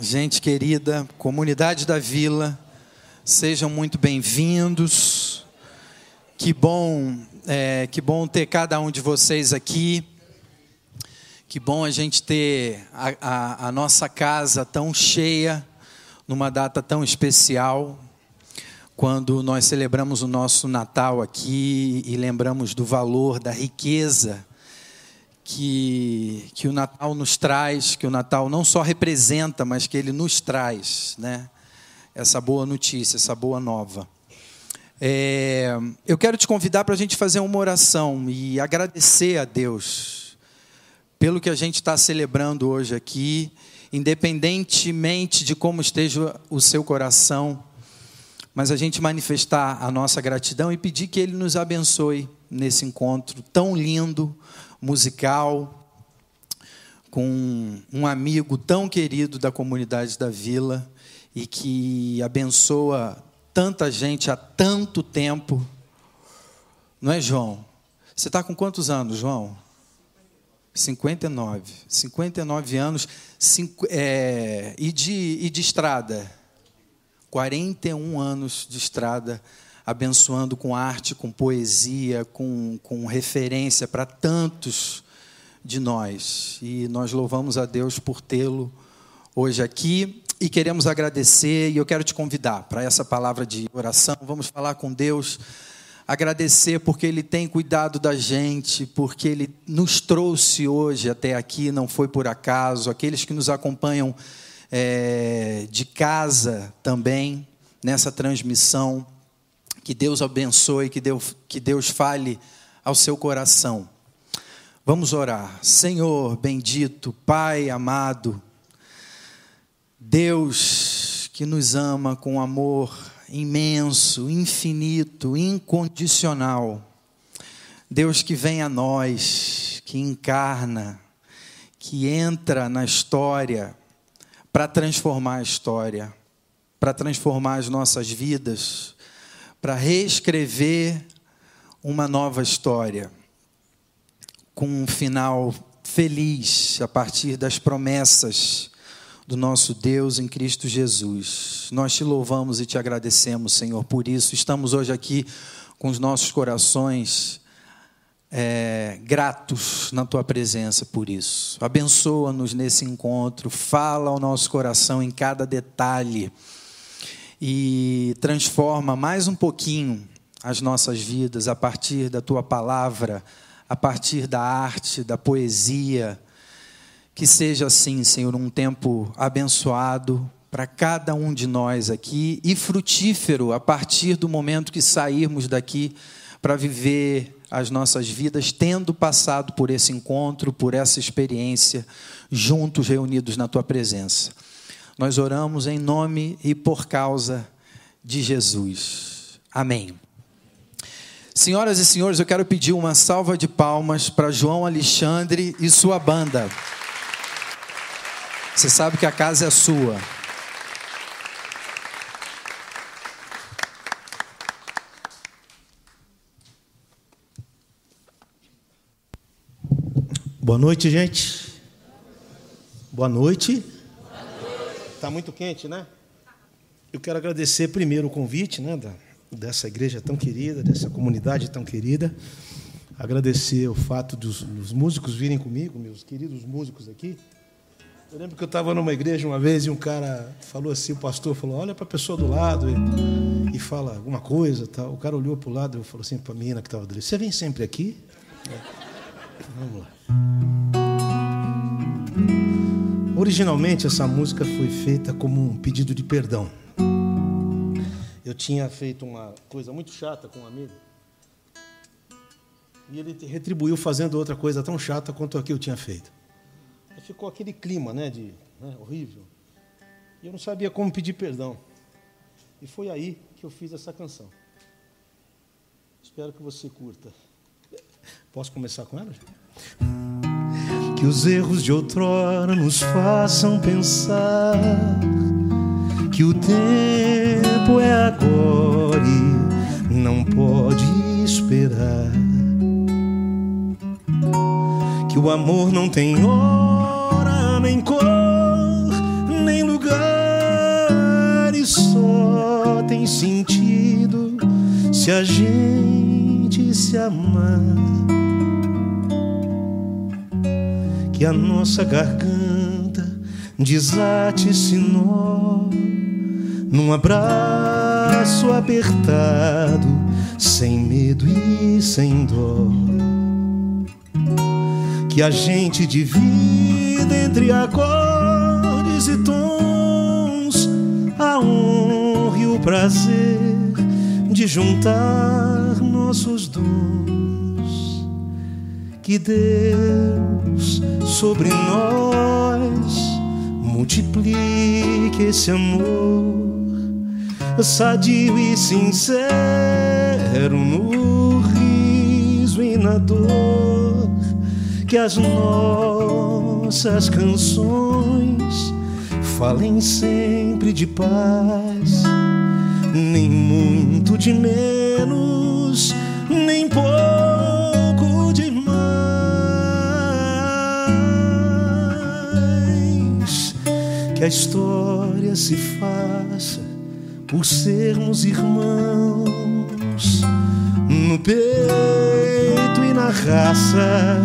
gente querida, comunidade da vila, sejam muito bem-vindos. Que bom, é, que bom ter cada um de vocês aqui. Que bom a gente ter a, a, a nossa casa tão cheia numa data tão especial, quando nós celebramos o nosso Natal aqui e lembramos do valor, da riqueza que, que o Natal nos traz, que o Natal não só representa, mas que ele nos traz, né? Essa boa notícia, essa boa nova. É, eu quero te convidar para a gente fazer uma oração e agradecer a Deus pelo que a gente está celebrando hoje aqui, independentemente de como esteja o seu coração, mas a gente manifestar a nossa gratidão e pedir que Ele nos abençoe nesse encontro tão lindo, musical com um amigo tão querido da comunidade da vila e que abençoa tanta gente há tanto tempo. Não é, João? Você está com quantos anos, João? 59. 59 anos. Cinco, é, e, de, e de estrada? 41 anos de estrada abençoando com arte, com poesia, com, com referência para tantos de nós. E nós louvamos a Deus por tê-lo hoje aqui e queremos agradecer. E eu quero te convidar para essa palavra de oração. Vamos falar com Deus, agradecer porque Ele tem cuidado da gente, porque Ele nos trouxe hoje até aqui, não foi por acaso. Aqueles que nos acompanham é, de casa também nessa transmissão. Que Deus abençoe, que Deus, que Deus fale ao seu coração. Vamos orar. Senhor bendito, Pai amado, Deus que nos ama com amor imenso, infinito, incondicional. Deus que vem a nós, que encarna, que entra na história para transformar a história, para transformar as nossas vidas para reescrever uma nova história, com um final feliz a partir das promessas do nosso Deus em Cristo Jesus. Nós te louvamos e te agradecemos, Senhor, por isso. Estamos hoje aqui com os nossos corações é, gratos na tua presença por isso. Abençoa-nos nesse encontro, fala ao nosso coração em cada detalhe e transforma mais um pouquinho as nossas vidas a partir da tua palavra, a partir da arte, da poesia. Que seja assim, Senhor, um tempo abençoado para cada um de nós aqui e frutífero a partir do momento que sairmos daqui para viver as nossas vidas, tendo passado por esse encontro, por essa experiência, juntos reunidos na tua presença. Nós oramos em nome e por causa de Jesus. Amém. Senhoras e senhores, eu quero pedir uma salva de palmas para João Alexandre e sua banda. Você sabe que a casa é sua. Boa noite, gente. Boa noite. Está muito quente, né? Eu quero agradecer primeiro o convite né, da, dessa igreja tão querida, dessa comunidade tão querida. Agradecer o fato dos, dos músicos virem comigo, meus queridos músicos aqui. Eu lembro que eu estava numa igreja uma vez e um cara falou assim, o pastor falou, olha para a pessoa do lado e, e fala alguma coisa. Tal. O cara olhou para o lado e falou assim para a menina que estava dele, você vem sempre aqui? É. Vamos lá. Originalmente, essa música foi feita como um pedido de perdão. Eu tinha feito uma coisa muito chata com um amigo. E ele retribuiu fazendo outra coisa tão chata quanto a que eu tinha feito. Aí ficou aquele clima né, de né, horrível. E eu não sabia como pedir perdão. E foi aí que eu fiz essa canção. Espero que você curta. Posso começar com ela? que os erros de outrora nos façam pensar que o tempo é agora e não pode esperar. Que o amor não tem hora, nem cor, nem lugar, e só tem sentido se a gente se amar. Que a nossa garganta desate-se nó num abraço apertado, sem medo e sem dó. Que a gente divida entre acordes e tons a honra e o prazer de juntar nossos dons. Que Deus sobre nós multiplique esse amor sadio e sincero no riso e na dor que as nossas canções falem sempre de paz, nem muito de menos, Que a história se faça por sermos irmãos no peito e na raça,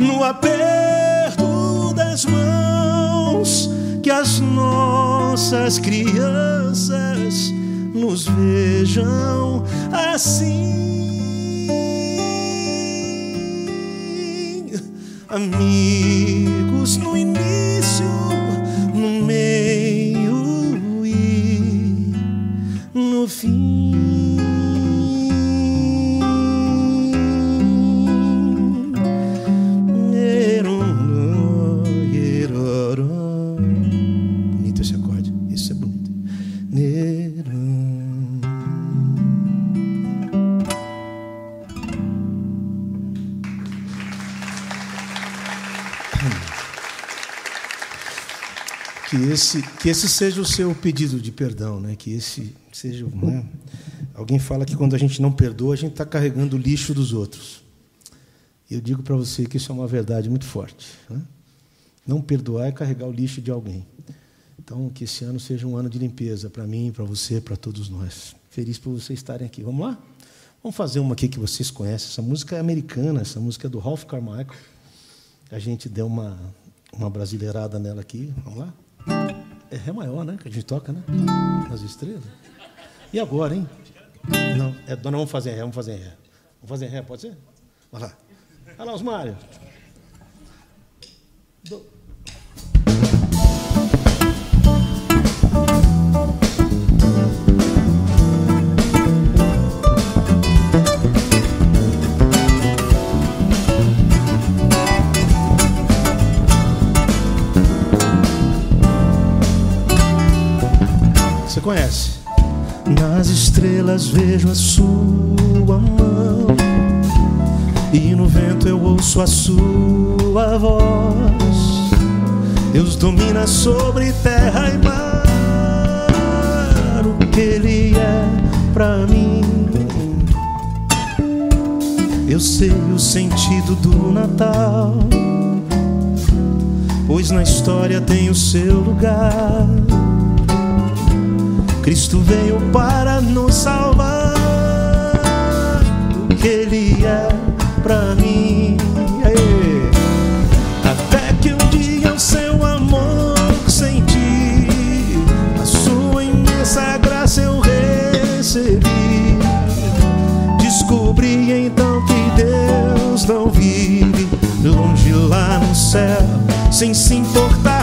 no aperto das mãos, que as nossas crianças nos vejam assim. Amigos no esse, que esse seja o seu pedido de perdão, né? Que esse seja, né? Alguém fala que quando a gente não perdoa, a gente está carregando o lixo dos outros. Eu digo para você que isso é uma verdade muito forte. Né? Não perdoar é carregar o lixo de alguém. Então, que esse ano seja um ano de limpeza para mim, para você, para todos nós. Feliz por vocês estarem aqui. Vamos lá? Vamos fazer uma aqui que vocês conhecem. Essa música é americana, essa música é do Ralph Carmichael. A gente deu uma, uma brasileirada nela aqui. Vamos lá? É Ré maior, né? Que a gente toca, né? Nas estrelas. E agora, hein? Não, é, não vamos fazer Ré, vamos fazer Ré. Vamos fazer Ré, pode ser? Vai lá. Vai lá, Osmário. Do... conhece? Nas estrelas vejo a sua mão e no vento eu ouço a sua voz. Deus domina sobre terra e mar. O que Ele é pra mim? Eu sei o sentido do Natal, pois na história tem o seu lugar. Cristo veio para nos salvar. O que Ele é pra mim? Até que um dia o seu amor senti, a sua imensa graça eu recebi. Descobri então que Deus não vive longe lá no céu, sem se importar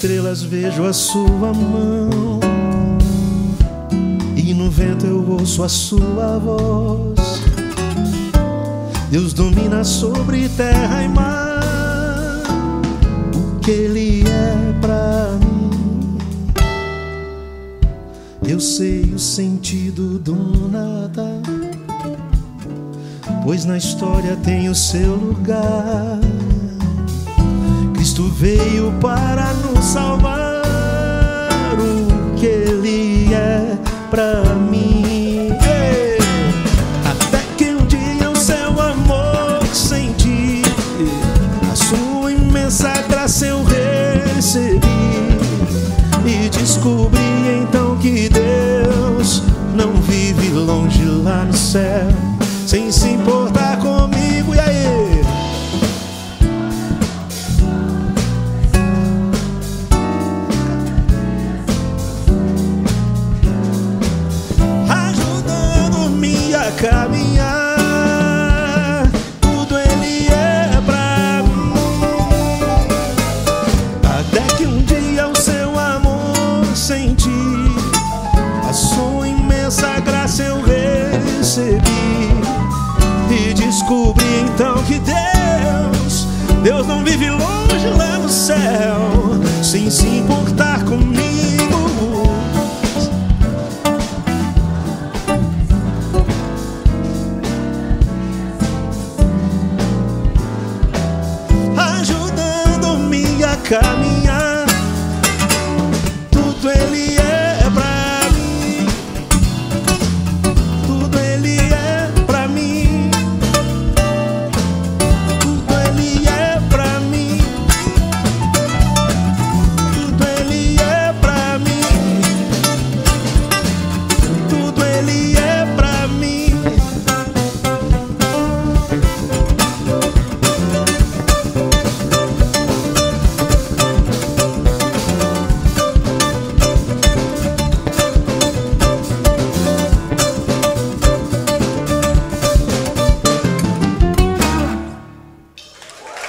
estrelas vejo a sua mão e no vento eu ouço a sua voz. Deus domina sobre terra e mar. O que Ele é pra mim? Eu sei o sentido do nada. pois na história tem o seu lugar. Cristo veio para nos salvar. O que Ele é para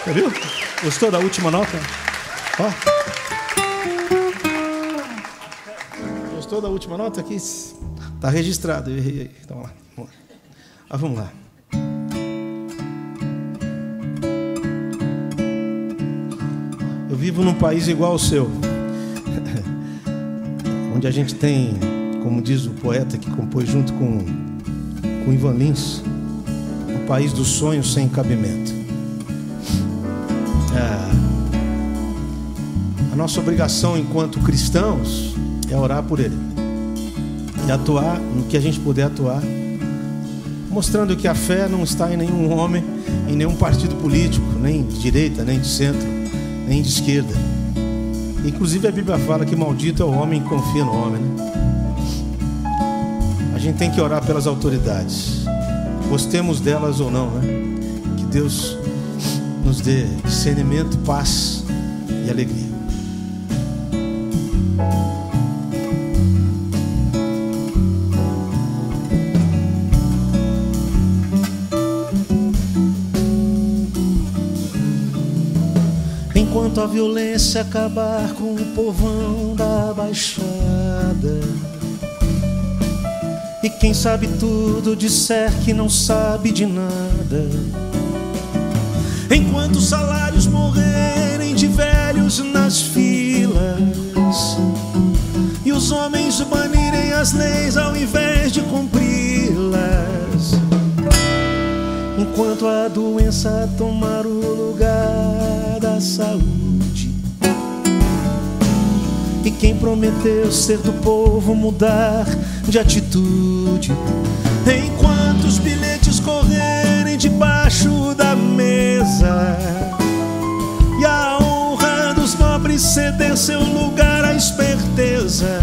Você viu? Gostou da última nota? Ó. Gostou da última nota aqui? Tá registrado. Eu errei aí. Então, lá. Vamos lá. Ah, vamos lá. Eu vivo num país igual ao seu, onde a gente tem, como diz o poeta que compôs junto com, com Ivan Lins, um país dos sonhos sem cabimento. Nossa obrigação enquanto cristãos é orar por ele e atuar no que a gente puder atuar, mostrando que a fé não está em nenhum homem, em nenhum partido político, nem de direita, nem de centro, nem de esquerda. Inclusive a Bíblia fala que maldito é o homem que confia no homem. Né? A gente tem que orar pelas autoridades, gostemos delas ou não, né? Que Deus nos dê discernimento, paz e alegria. Violência acabar com o povão da baixada. E quem sabe tudo disser que não sabe de nada. Enquanto os salários morrerem de velhos nas filas E os homens banirem as leis ao invés de cumpri-las. Enquanto a doença tomar o lugar da saúde quem prometeu ser do povo mudar de atitude. Enquanto os bilhetes correrem debaixo da mesa E a honra dos nobres ceder seu lugar à esperteza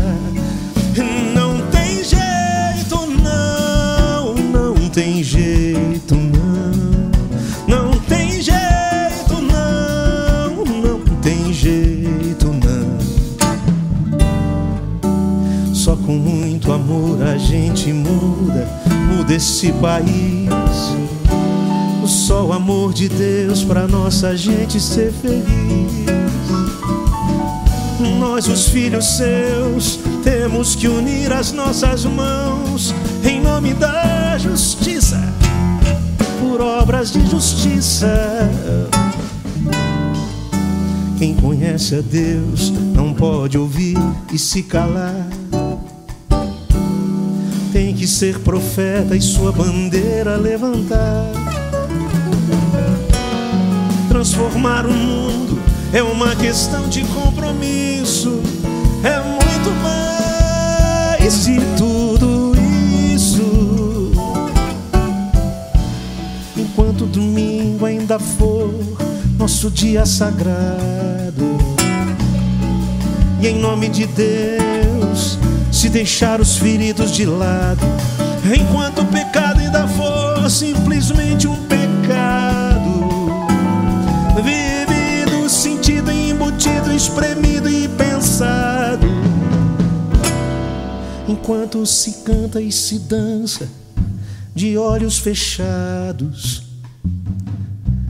muda esse país só o amor de Deus para nossa gente ser feliz. Nós, os filhos seus, temos que unir as nossas mãos em nome da justiça, por obras de justiça. Quem conhece a Deus não pode ouvir e se calar. Ser profeta e sua bandeira levantar. Transformar o mundo é uma questão de compromisso, é muito mais de tudo isso. Enquanto domingo ainda for nosso dia sagrado, e em nome de Deus, se deixar os feridos de lado, enquanto o pecado ainda for simplesmente um pecado, vivido, sentido, embutido, espremido e pensado, enquanto se canta e se dança de olhos fechados.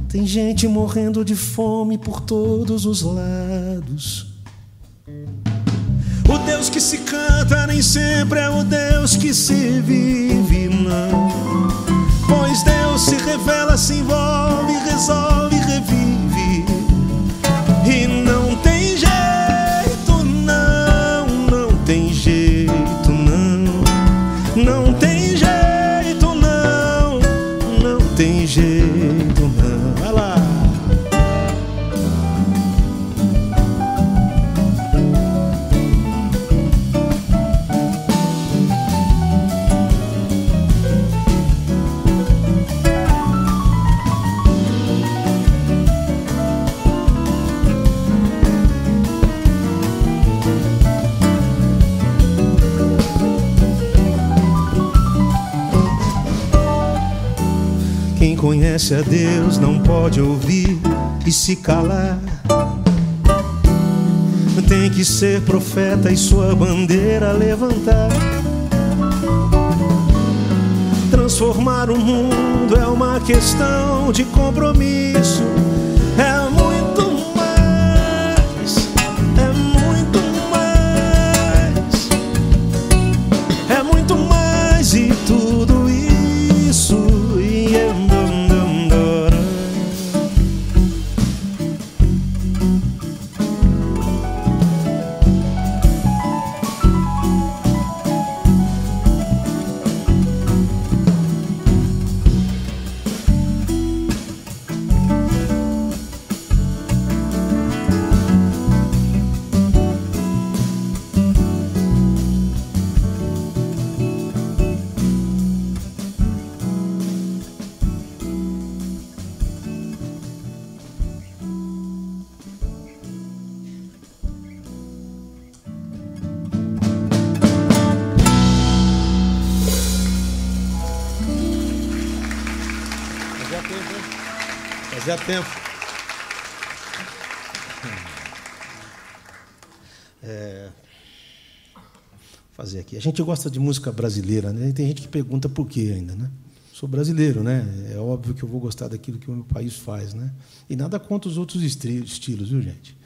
Tem gente morrendo de fome por todos os lados. O Deus que se nem sempre é o Deus que se vive, não. Pois Deus se revela, se envolve, resolve, revive. Conhece a Deus não pode ouvir e se calar. Tem que ser profeta e sua bandeira levantar. Transformar o mundo é uma questão de compromisso. Tempo. É, fazer aqui. A gente gosta de música brasileira, né? Tem gente que pergunta por quê ainda, né? Sou brasileiro, né? É óbvio que eu vou gostar daquilo que o meu país faz, né? E nada contra os outros estilos, viu, gente?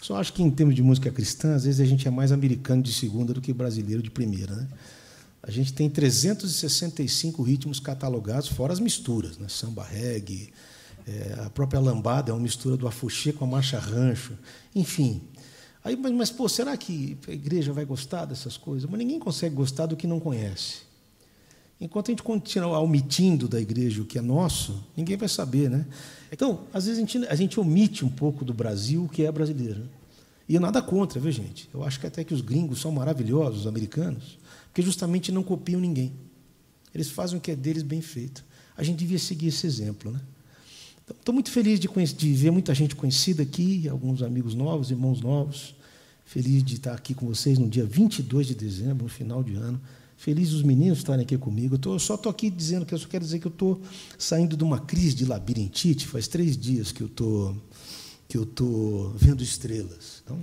Só acho que em termos de música cristã, às vezes a gente é mais americano de segunda do que brasileiro de primeira, né? A gente tem 365 ritmos catalogados, fora as misturas, né? Samba, reggae, é, a própria lambada é uma mistura do afuxê com a marcha rancho, enfim. Aí, mas, mas, pô, será que a igreja vai gostar dessas coisas? Mas ninguém consegue gostar do que não conhece. Enquanto a gente continuar omitindo da igreja o que é nosso, ninguém vai saber, né? Então, às vezes a gente, a gente omite um pouco do Brasil o que é brasileiro. né? E nada contra, viu, gente? Eu acho que até que os gringos são maravilhosos, os americanos, porque justamente não copiam ninguém. Eles fazem o que é deles bem feito. A gente devia seguir esse exemplo, né? Estou muito feliz de, conhecer, de ver muita gente conhecida aqui, alguns amigos novos, irmãos novos. Feliz de estar aqui com vocês no dia 22 de dezembro, no final de ano. Feliz os meninos estarem aqui comigo. Eu, tô, eu só estou aqui dizendo que eu só quero dizer que eu estou saindo de uma crise de labirintite. Faz três dias que eu tô, que eu estou vendo estrelas. Então,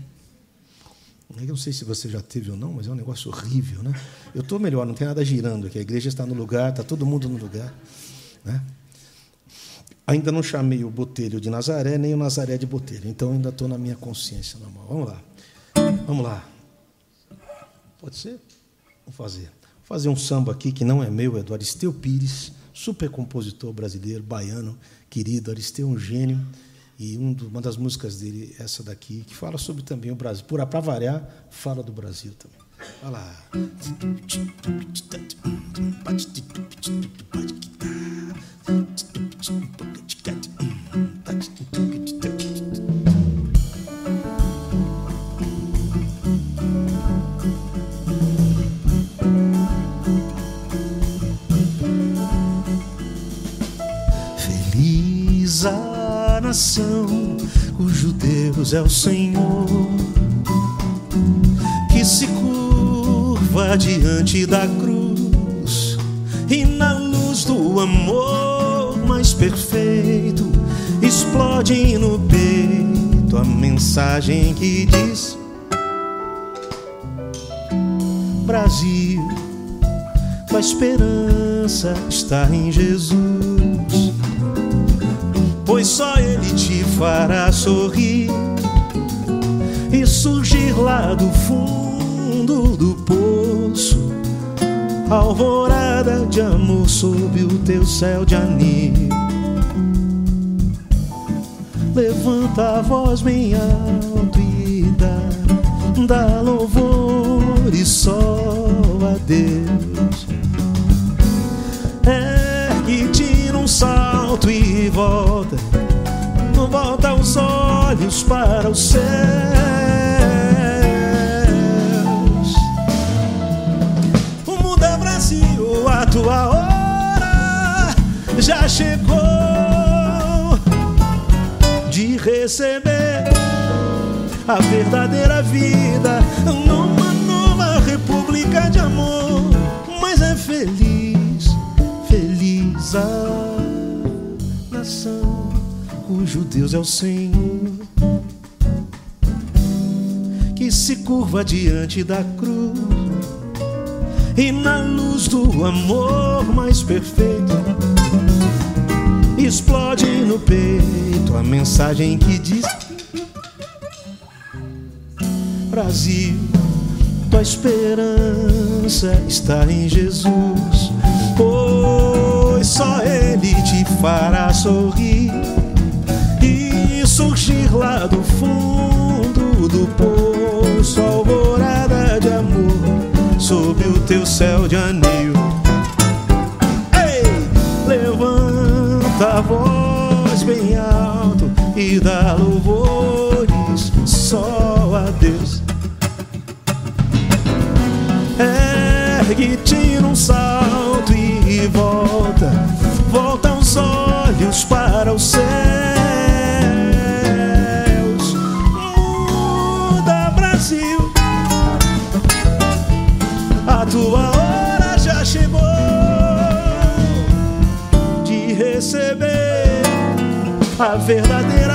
eu não sei se você já teve ou não, mas é um negócio horrível, né? Eu estou melhor, não tem nada girando aqui. A igreja está no lugar, está todo mundo no lugar, né? Ainda não chamei o Botelho de Nazaré, nem o Nazaré de Botelho. Então ainda estou na minha consciência mão. Vamos lá. Vamos lá. Pode ser? Vamos fazer. Vou fazer um samba aqui que não é meu, é do Aristeu Pires, super compositor brasileiro, baiano, querido. Aristeu é um gênio. E um uma das músicas dele, essa daqui, que fala sobre também o Brasil. Para variar, fala do Brasil também. Vai lá. Feliz a nação cujo Deus é o Senhor, que se curva diante da cruz e na luz do amor mais perfeito explode no peito a mensagem que diz: Brasil, tua esperança está em Jesus. Pois só Ele te fará sorrir e surgir lá do fundo do poço, alvorada de amor sob o teu céu de anil. Levanta a voz bem alto a verdadeira vida numa nova república de amor. Mas é feliz, feliz a nação cujo Deus é o Senhor, que se curva diante da cruz e na luz do amor mais perfeito explode no peito a mensagem que diz: Brasil, tua esperança está em Jesus, pois só Ele te fará sorrir surgir lá do fundo do poço, alvorada de amor, sob o teu céu de anil. Ei, levanta a voz bem alto e dá louvores só a Deus. Ergue-te num salto e volta, volta os olhos para o céu. tua hora já chegou de receber a verdadeira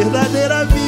verdadeira vida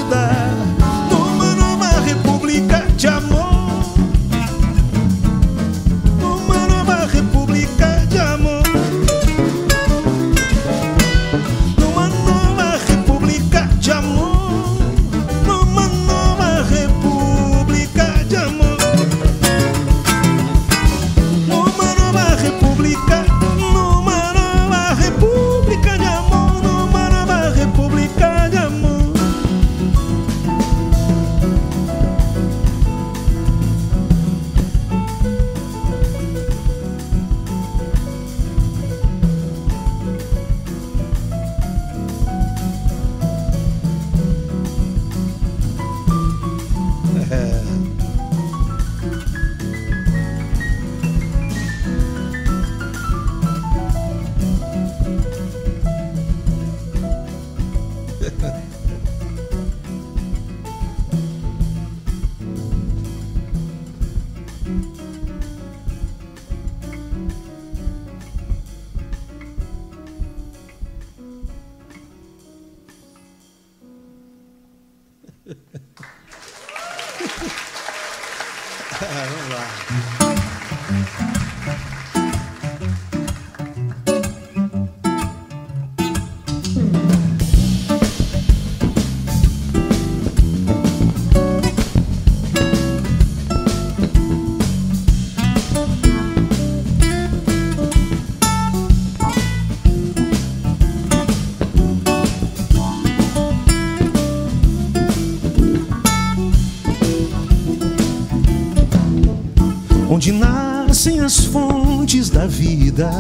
onde nascem as fontes da vida,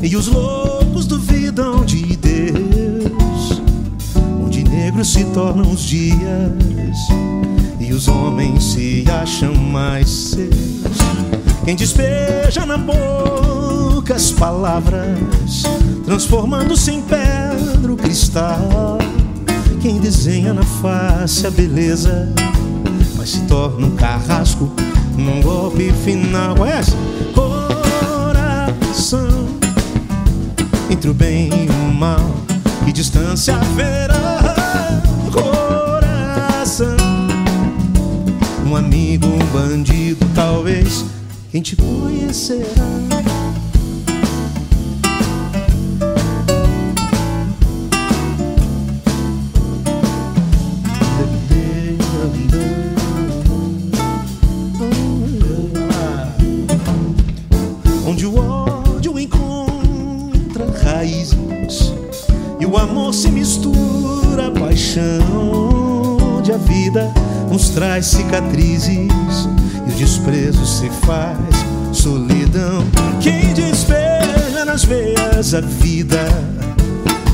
E os loucos duvidam de Deus, onde negros se tornam os dias e os homens se acham mais seus. Quem despeja na boca as palavras, transformando-se em pedra o cristal. Quem desenha na face a beleza, mas se torna um carrasco num golpe final. Conhece? Coração entre o bem e o mal, que distância haverá? Coração, um amigo, um bandido, talvez quem te conhecerá. Traz cicatrizes e o desprezo se faz solidão. Quem despeja nas veias a vida,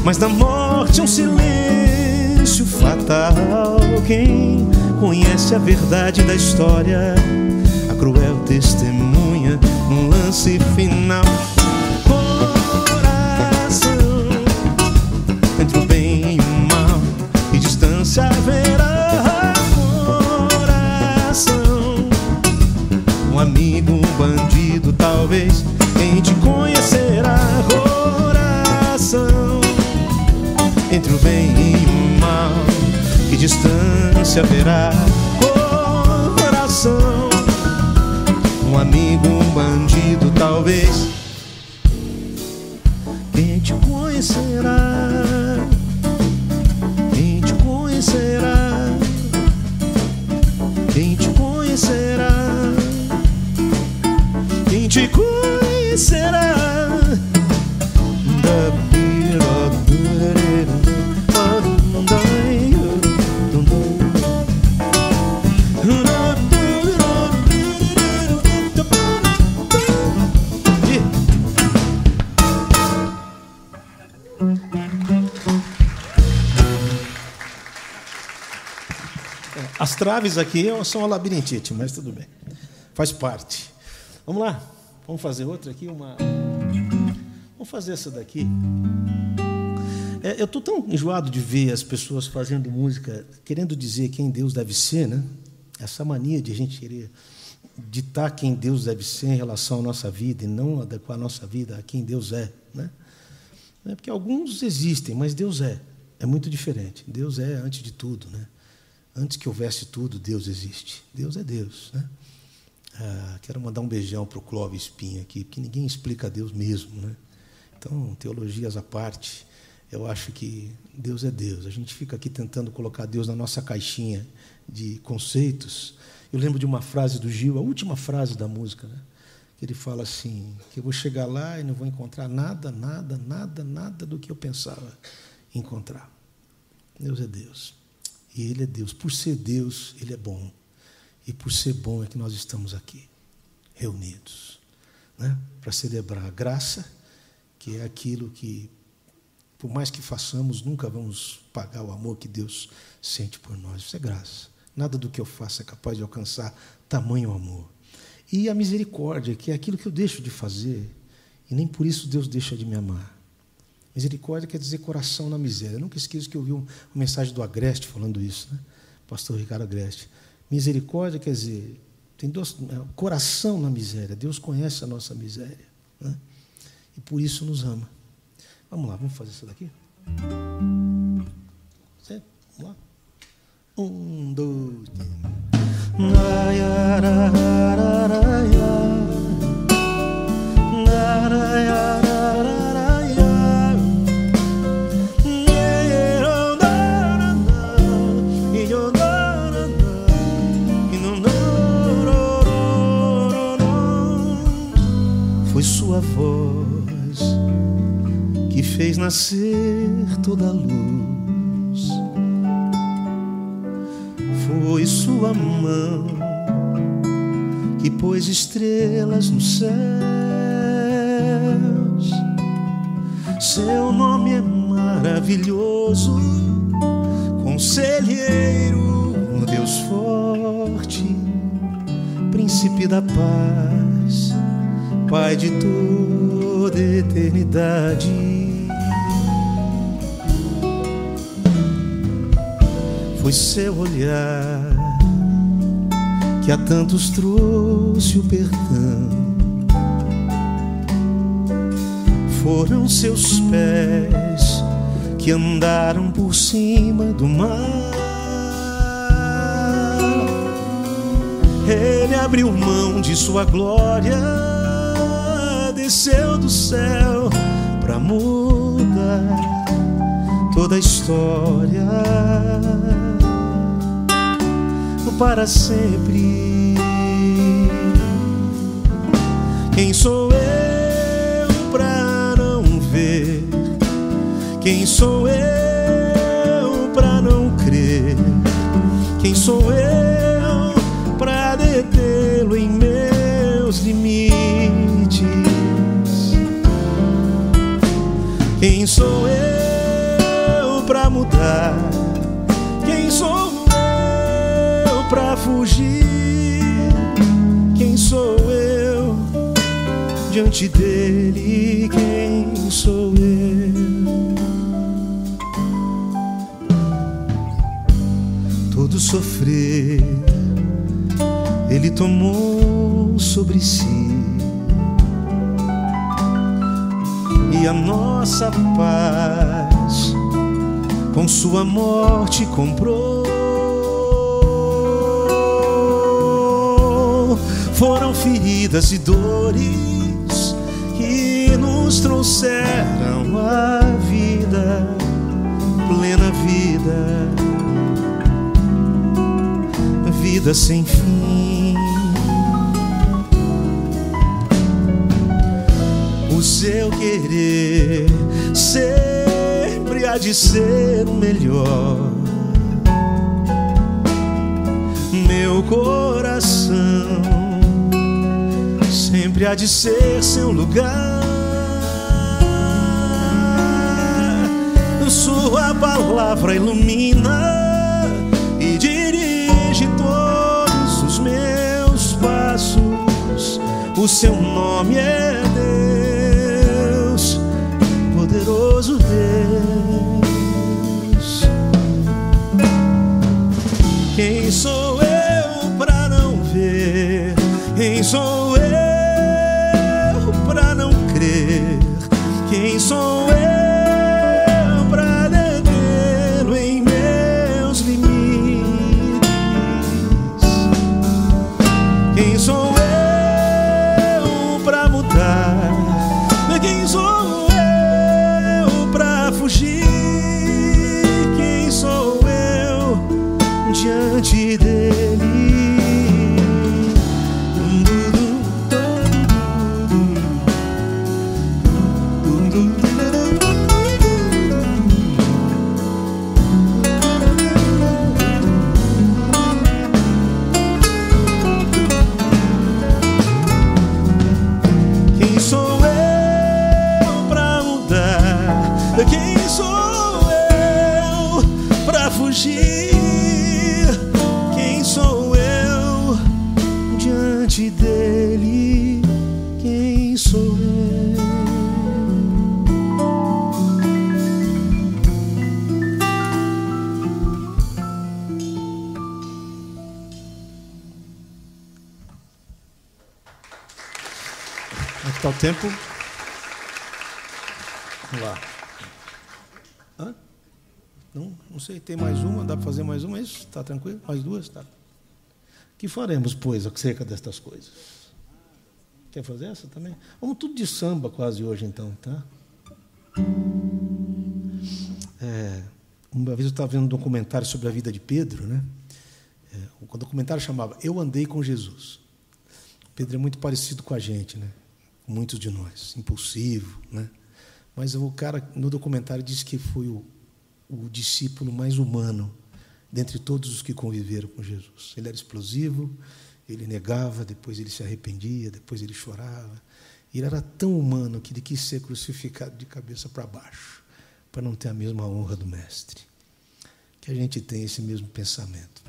mas da morte é um silêncio fatal. Quem conhece a verdade da história, a cruel testemunha num lance final. Talvez quem te conhecerá. Coração entre o bem e o mal, que distância haverá. Coração um amigo, um bandido, talvez. Quem te conhecerá? Conhecerá? As traves aqui são uma labirintite, mas tudo bem. Faz parte. Vamos lá. Vamos fazer outra aqui, uma. Vamos fazer essa daqui. É, eu estou tão enjoado de ver as pessoas fazendo música, querendo dizer quem Deus deve ser, né? Essa mania de a gente querer ditar quem Deus deve ser em relação à nossa vida e não adequar a nossa vida a quem Deus é, né? É porque alguns existem, mas Deus é. É muito diferente. Deus é antes de tudo, né? Antes que houvesse tudo, Deus existe. Deus é Deus. Né? Ah, quero mandar um beijão para o Clóvis Espinha aqui, porque ninguém explica Deus mesmo. Né? Então, teologias à parte, eu acho que Deus é Deus. A gente fica aqui tentando colocar Deus na nossa caixinha de conceitos. Eu lembro de uma frase do Gil, a última frase da música, né? que ele fala assim: que eu vou chegar lá e não vou encontrar nada, nada, nada, nada do que eu pensava encontrar. Deus é Deus. E Ele é Deus. Por ser Deus, Ele é bom. E por ser bom é que nós estamos aqui, reunidos, né? para celebrar a graça, que é aquilo que, por mais que façamos, nunca vamos pagar o amor que Deus sente por nós. Isso é graça. Nada do que eu faço é capaz de alcançar tamanho amor. E a misericórdia, que é aquilo que eu deixo de fazer, e nem por isso Deus deixa de me amar. Misericórdia quer dizer coração na miséria. Eu nunca esqueço que eu vi uma mensagem do Agreste falando isso, né? pastor Ricardo Agreste. Misericórdia quer dizer, tem dois, é, coração na miséria. Deus conhece a nossa miséria. Né? E por isso nos ama. Vamos lá, vamos fazer isso daqui? Vamos lá? Um, dois, três. Fez nascer toda a luz. Foi sua mão que pôs estrelas nos céus. Seu nome é maravilhoso, conselheiro, Deus forte, príncipe da paz, Pai de toda eternidade. Foi seu olhar que a tantos trouxe o perdão. Foram seus pés que andaram por cima do mar. Ele abriu mão de sua glória, desceu do céu para mudar toda a história para sempre. Quem sou eu para não ver? Quem sou eu para não crer? Quem sou eu para detê-lo em meus limites? Quem sou eu para mudar? Pra fugir. Quem sou eu diante dele? Quem sou eu? Todo sofrer ele tomou sobre si. E a nossa paz com sua morte comprou. Foram feridas e dores que nos trouxeram a vida, plena vida, vida sem fim. O seu querer sempre há de ser o melhor. Meu coração sempre há de ser seu lugar. Sua palavra ilumina e dirige todos os meus passos. O seu nome é Deus, poderoso Deus. Quem sou eu para não ver? Quem sou eu? Que faremos, pois, acerca destas coisas? Quer fazer essa também? Vamos tudo de samba quase hoje, então, tá? É, uma vez eu estava vendo um documentário sobre a vida de Pedro, né? É, o documentário chamava Eu Andei com Jesus. Pedro é muito parecido com a gente, né? muitos de nós, impulsivo, né? Mas o cara no documentário diz que foi o, o discípulo mais humano dentre todos os que conviveram com Jesus. Ele era explosivo, ele negava, depois ele se arrependia, depois ele chorava. Ele era tão humano que ele quis ser crucificado de cabeça para baixo, para não ter a mesma honra do Mestre. Que a gente tenha esse mesmo pensamento.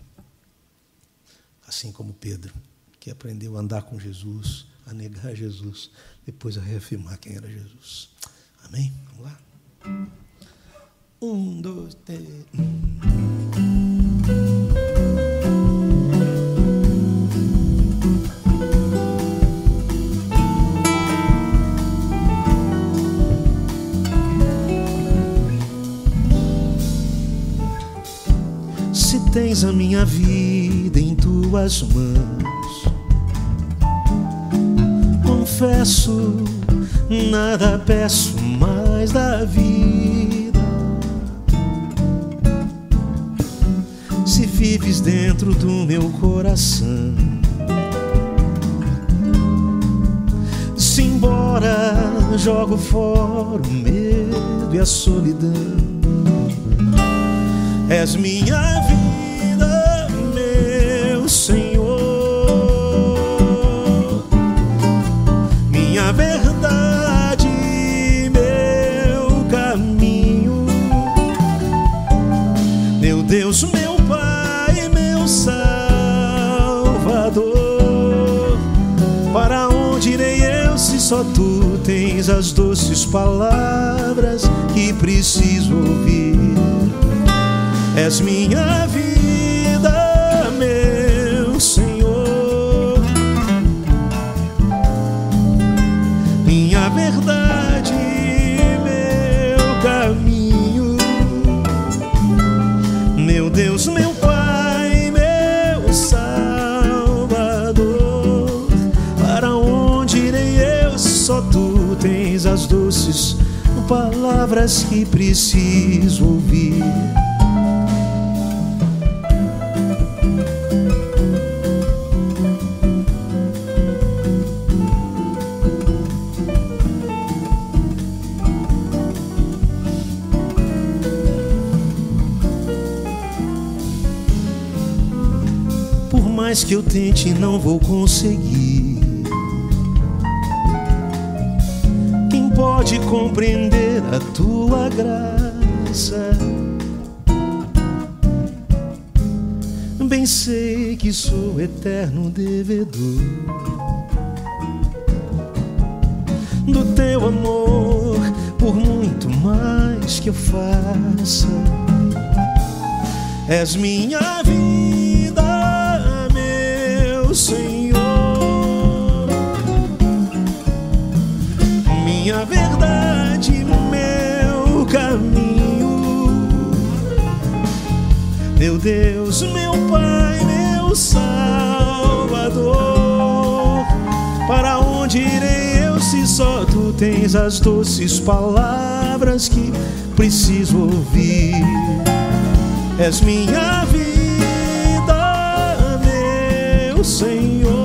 Assim como Pedro, que aprendeu a andar com Jesus, a negar Jesus, depois a reafirmar quem era Jesus. Amém? Vamos lá? Um, dois, três. Se tens a minha vida em tuas mãos, confesso, nada peço mais da vida. Se vives dentro do meu coração, se embora jogo fora o medo e a solidão. És minha vida, só tu tens as doces palavras que preciso ouvir? És minha vida, palavras que preciso ouvir? mais que eu tente, não vou conseguir. Compreender a tua graça? Bem sei que sou eterno devedor do teu amor, por muito mais que eu faça. És minha vida, meu Deus, meu Pai, meu Salvador. Para onde irei eu se só tu tens as doces palavras que preciso ouvir? És minha vida, meu Senhor,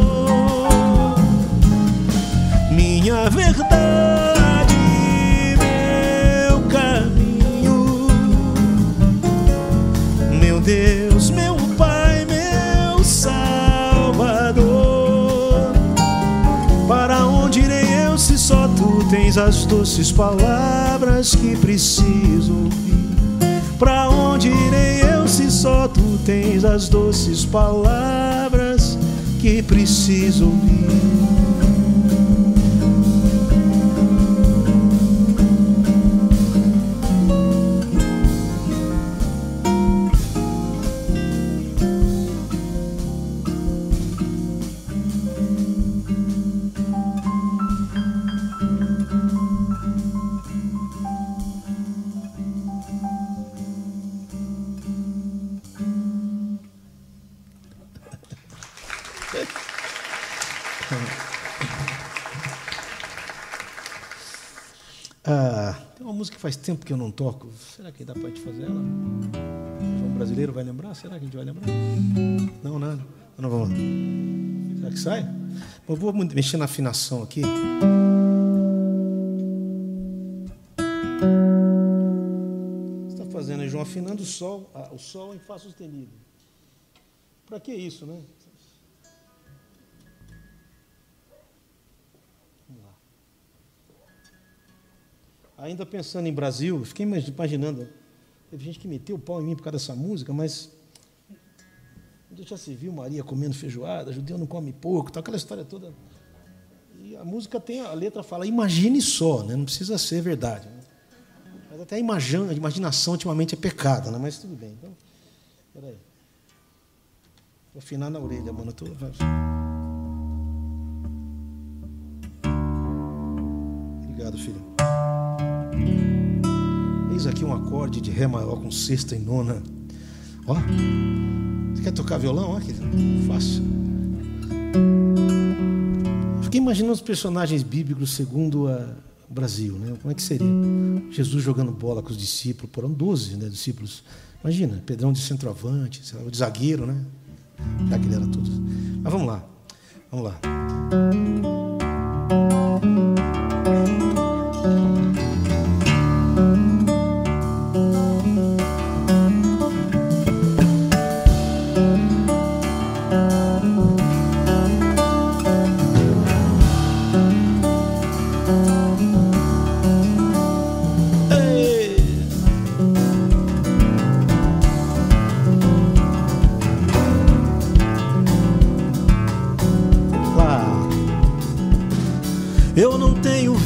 tens as doces palavras que preciso ouvir? Para onde irei eu se só tu tens as doces palavras que preciso ouvir? Faz tempo que eu não toco. Será que dá para te fazer ela? João Brasileiro vai lembrar? Será que a gente vai lembrar? Não, nada. Não vamos lá. Será que sai? Eu vou mexer na afinação aqui. Está fazendo, João? Afinando o sol, o sol em Fá sustenido. Para que isso, né? Ainda pensando em Brasil, fiquei imaginando. Teve gente que meteu o pau em mim por causa dessa música, mas. Já se viu Maria comendo feijoada, judeu não come porco, tal, aquela história toda. E a música tem, a letra fala, imagine só, né? não precisa ser verdade. Né? Mas até a imaginação ultimamente é pecado, né? mas tudo bem. Então, peraí. Vou afinar na orelha, mano. Tô... Obrigado, filho. Eis aqui um acorde de Ré maior com sexta e nona. Ó. Você quer tocar violão? Ó, que fácil. Fiquei imaginando os personagens bíblicos segundo o Brasil, né? Como é que seria? Jesus jogando bola com os discípulos, foram 12 né, discípulos. Imagina, Pedrão de centroavante, o de zagueiro, né? Já que ele era tudo. Mas vamos lá. Vamos lá.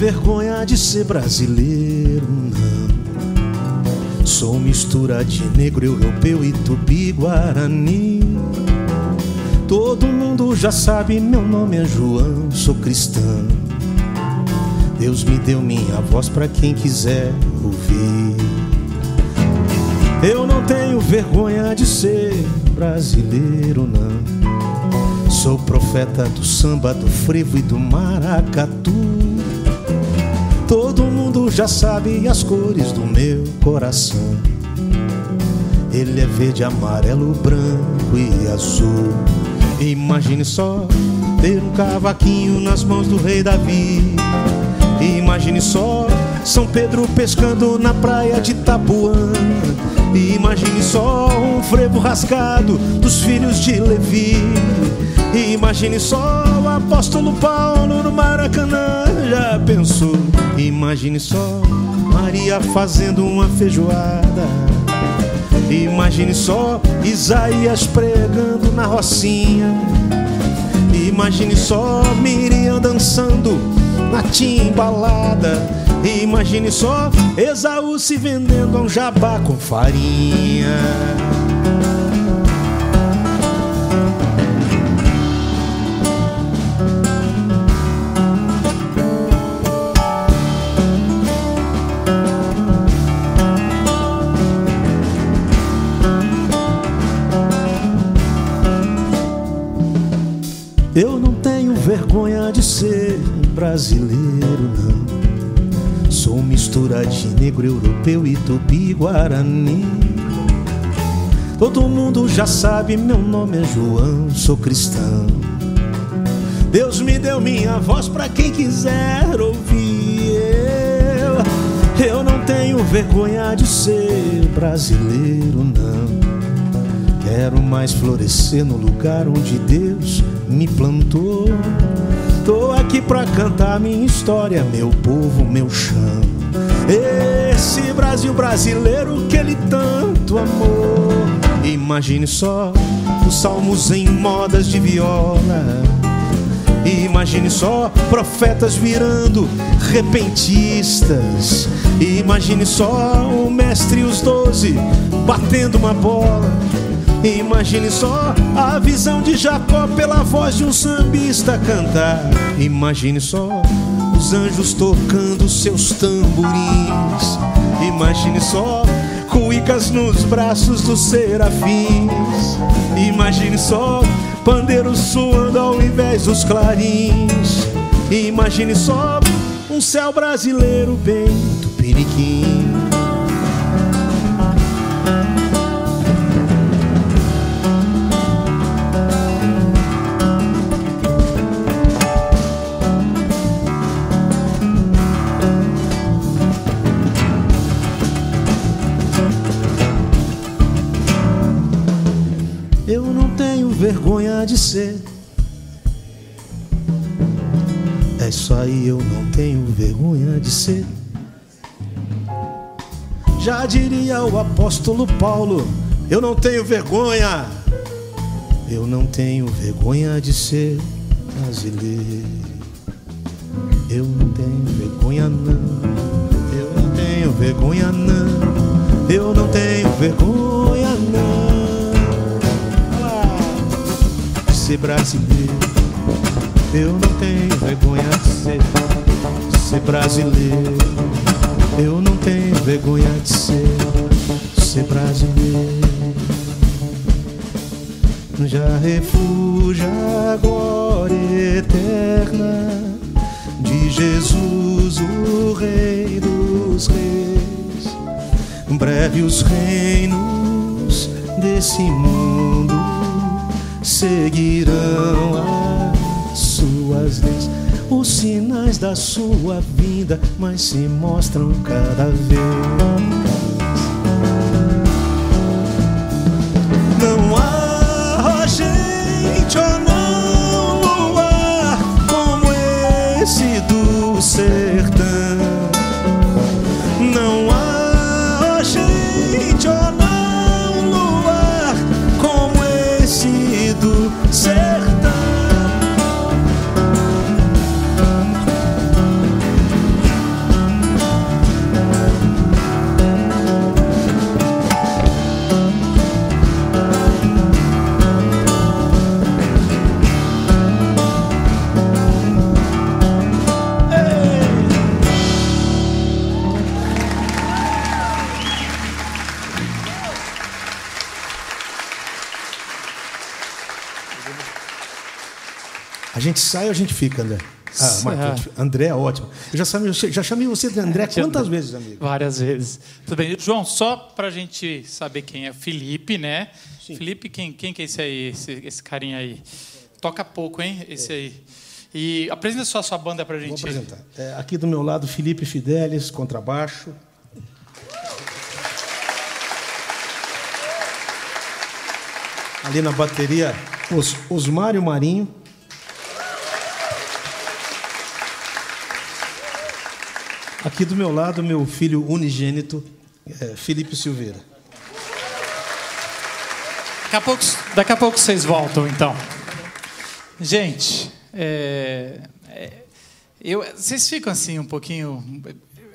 Vergonha de ser brasileiro, não. Sou mistura de negro, europeu e tupi-guarani. Todo mundo já sabe, meu nome é João, sou cristão. Deus me deu minha voz para quem quiser ouvir. Eu não tenho vergonha de ser brasileiro, não. Sou profeta do samba, do frevo e do maracatu. Todo mundo já sabe as cores do meu coração. Ele é verde, amarelo, branco e azul. Imagine só ter um cavaquinho nas mãos do rei Davi. Imagine só São Pedro pescando na praia de Itapuã. Imagine só um frevo rasgado dos filhos de Levi. Imagine só o apóstolo Paulo no Maracanã. Já pensou? Imagine só Maria fazendo uma feijoada. Imagine só Isaías pregando na rocinha. Imagine só Miriam dançando na timbalada. Imagine só Esaú se vendendo a um jabá com farinha. Vergonha de ser brasileiro, não. Sou mistura de negro, europeu e tupi-guarani. Todo mundo já sabe, meu nome é João, sou cristão. Deus me deu minha voz para quem quiser ouvir. Eu, eu não tenho vergonha de ser brasileiro, não. Quero mais florescer no lugar onde Deus me plantou. Tô aqui pra cantar minha história, meu povo, meu chão. Esse Brasil brasileiro que ele tanto amou. Imagine só os salmos em modas de viola. Imagine só profetas virando repentistas. Imagine só o mestre e os doze batendo uma bola. Imagine só a visão de Jacó pela voz de um sambista cantar. Imagine só os anjos tocando seus tamborins. Imagine só cuicas nos braços dos serafins. Imagine só pandeiros suando ao invés dos clarins. Imagine só um céu brasileiro bem tupiniquim. Já diria o apóstolo Paulo: Eu não tenho vergonha, eu não tenho vergonha de ser brasileiro. Eu não tenho vergonha, não. Eu não tenho vergonha, não. Eu não tenho vergonha, não. De ser brasileiro. Eu não tenho vergonha de ser, de ser brasileiro. Eu não tenho vergonha de ser, ser brasileiro. Já refugia a glória eterna de Jesus, o Rei dos Reis. Breve os reinos desse mundo seguirão as suas leis. Sinais da sua vinda, mas se mostram cada vez. Não há gente ou não luar como esse do sertão. A gente sai ou a gente fica, André? Ah, Marcos, André é ótimo. Eu já, chamei, já chamei você de André quantas vezes, amigo? Várias vezes. Tudo bem. João, só para a gente saber quem é Felipe, né? Sim. Felipe, quem, quem que é esse aí, esse, esse carinha aí? Toca pouco, hein? Esse aí. E apresenta só a sua banda para a Vou gente. apresentar. É, aqui do meu lado, Felipe Fidelis, contrabaixo. Ali na bateria, Os, Osmário Marinho. Aqui do meu lado, meu filho unigênito, é, Felipe Silveira. Daqui a pouco, daqui a pouco vocês voltam, então. Gente, é, é, eu, vocês ficam assim um pouquinho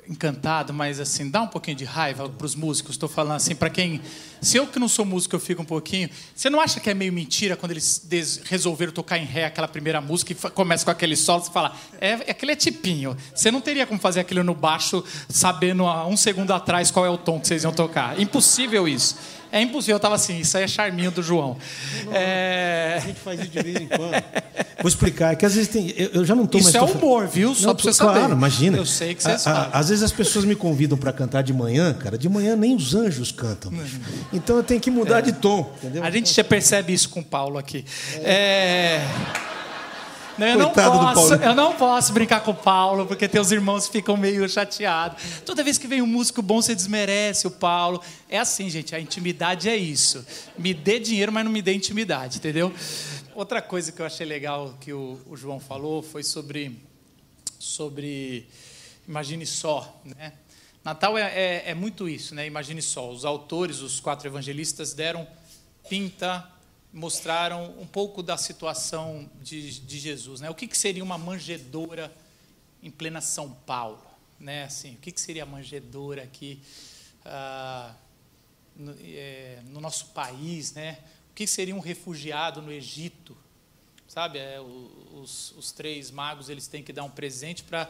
encantado, mas assim dá um pouquinho de raiva para os músicos. Estou falando assim para quem, se eu que não sou músico eu fico um pouquinho. Você não acha que é meio mentira quando eles resolveram tocar em ré aquela primeira música e começa com aquele solo? Você fala, é, aquele é tipinho. Você não teria como fazer aquilo no baixo sabendo um segundo atrás qual é o tom que vocês iam tocar. Impossível isso. É impossível. Eu estava assim, isso aí é charminho do João. É... A gente faz isso de vez em quando. Vou explicar, é que às vezes tem. Eu, eu já não estou mais. Isso é humor, viu? Só Não, pra você claro, saber. imagina. Eu sei que a- falam. Às vezes as pessoas me convidam para cantar de manhã, cara. De manhã nem os anjos cantam. bicho. Então eu tenho que mudar de tom, entendeu? A gente já percebe isso com o Paulo aqui. É... Não, eu, não posso, eu não posso brincar com o Paulo, porque teus irmãos ficam meio chateados. Toda vez que vem um músico bom, você desmerece o Paulo. É assim, gente, a intimidade é isso. Me dê dinheiro, mas não me dê intimidade, entendeu? Outra coisa que eu achei legal que o, o João falou foi sobre, sobre imagine só, né? Natal é, é, é muito isso, né? Imagine só. Os autores, os quatro evangelistas deram pinta, mostraram um pouco da situação de, de Jesus, né? O que, que seria uma manjedoura em plena São Paulo, né? Assim, o que, que seria a manjedoura aqui ah, no, é, no nosso país, né? O que seria um refugiado no Egito, sabe? É, os, os três magos eles têm que dar um presente para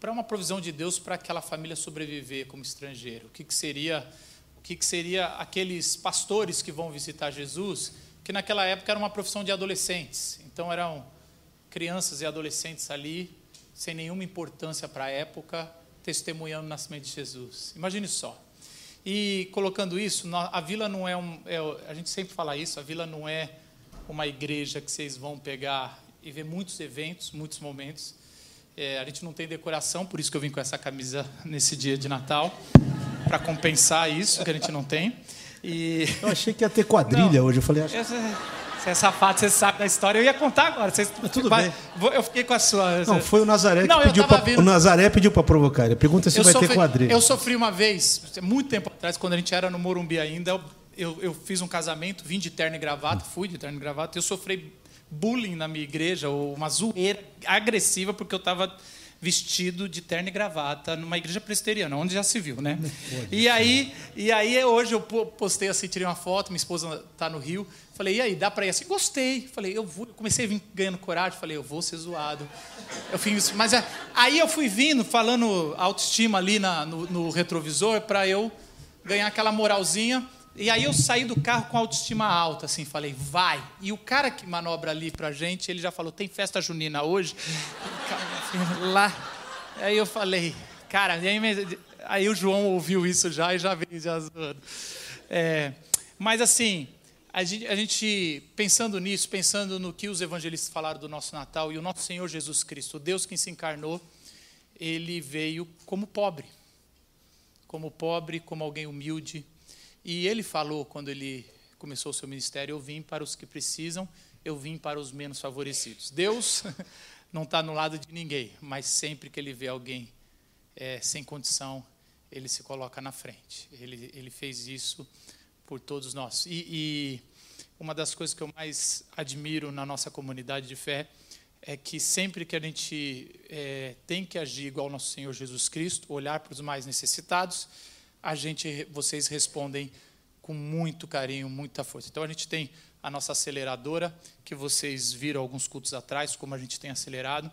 para uma provisão de Deus para aquela família sobreviver como estrangeiro. O que, que seria o que, que seria aqueles pastores que vão visitar Jesus, que naquela época era uma profissão de adolescentes. Então eram crianças e adolescentes ali, sem nenhuma importância para a época, testemunhando o nascimento de Jesus. Imagine só. E colocando isso, a vila não é um. é, a gente sempre fala isso, a vila não é uma igreja que vocês vão pegar e ver muitos eventos, muitos momentos. É, a gente não tem decoração, por isso que eu vim com essa camisa nesse dia de Natal, para compensar isso que a gente não tem. E Eu achei que ia ter quadrilha Não. hoje. Eu falei, acho essa- Você é safado, você sabe da história. Eu ia contar agora. Vocês... Mas tudo Vai- bem. Eu fiquei com a sua. Não, foi o Nazaré que Não, pediu pra, o Nazaré pediu para provocar. Ele pergunta se eu vai sofri, ter quadrilha. Eu sofri uma vez, muito tempo atrás, quando a gente era no Morumbi ainda, eu, eu, eu fiz um casamento, vim de terno e gravata, fui de terno e gravata, e eu sofri bullying na minha igreja, ou uma zoeira agressiva, porque eu estava vestido de terno e gravata numa igreja presbiteriana, onde já se viu, né? E aí, e aí hoje eu po- postei assim, tirei uma foto, minha esposa está no Rio, falei, e aí, dá para ir assim? Gostei. Falei, eu vou, comecei a vir ganhando coragem, falei, eu vou ser zoado. Eu fiz, mas é, aí eu fui vindo, falando autoestima ali na- no, no retrovisor, para eu ganhar aquela moralzinha. E aí eu saí do carro com autoestima alta, assim, falei, vai. E o cara que manobra ali pra gente, ele já falou, tem festa junina hoje? Lá. Aí eu falei, cara, aí, aí o João ouviu isso já e já veio já zoando. É, mas assim, a gente, a gente, pensando nisso, pensando no que os evangelistas falaram do nosso Natal e o nosso Senhor Jesus Cristo, o Deus que se encarnou, ele veio como pobre. Como pobre, como alguém humilde. E ele falou, quando ele começou o seu ministério, eu vim para os que precisam, eu vim para os menos favorecidos. Deus não está no lado de ninguém, mas sempre que ele vê alguém é, sem condição, ele se coloca na frente. Ele, ele fez isso por todos nós. E, e uma das coisas que eu mais admiro na nossa comunidade de fé é que sempre que a gente é, tem que agir igual ao nosso Senhor Jesus Cristo, olhar para os mais necessitados, a gente, vocês respondem com muito carinho, muita força. Então a gente tem a nossa aceleradora, que vocês viram alguns cultos atrás, como a gente tem acelerado,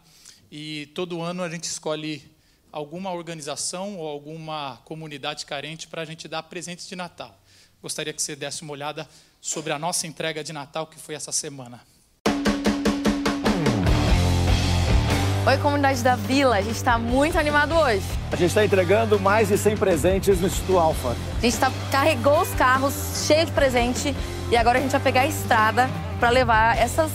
e todo ano a gente escolhe alguma organização ou alguma comunidade carente para a gente dar presentes de Natal. Gostaria que você desse uma olhada sobre a nossa entrega de Natal, que foi essa semana. Oi, comunidade da Vila, a gente está muito animado hoje. A gente está entregando mais de 100 presentes no Instituto Alfa. A gente tá, carregou os carros cheios de presente e agora a gente vai pegar a estrada para levar essas,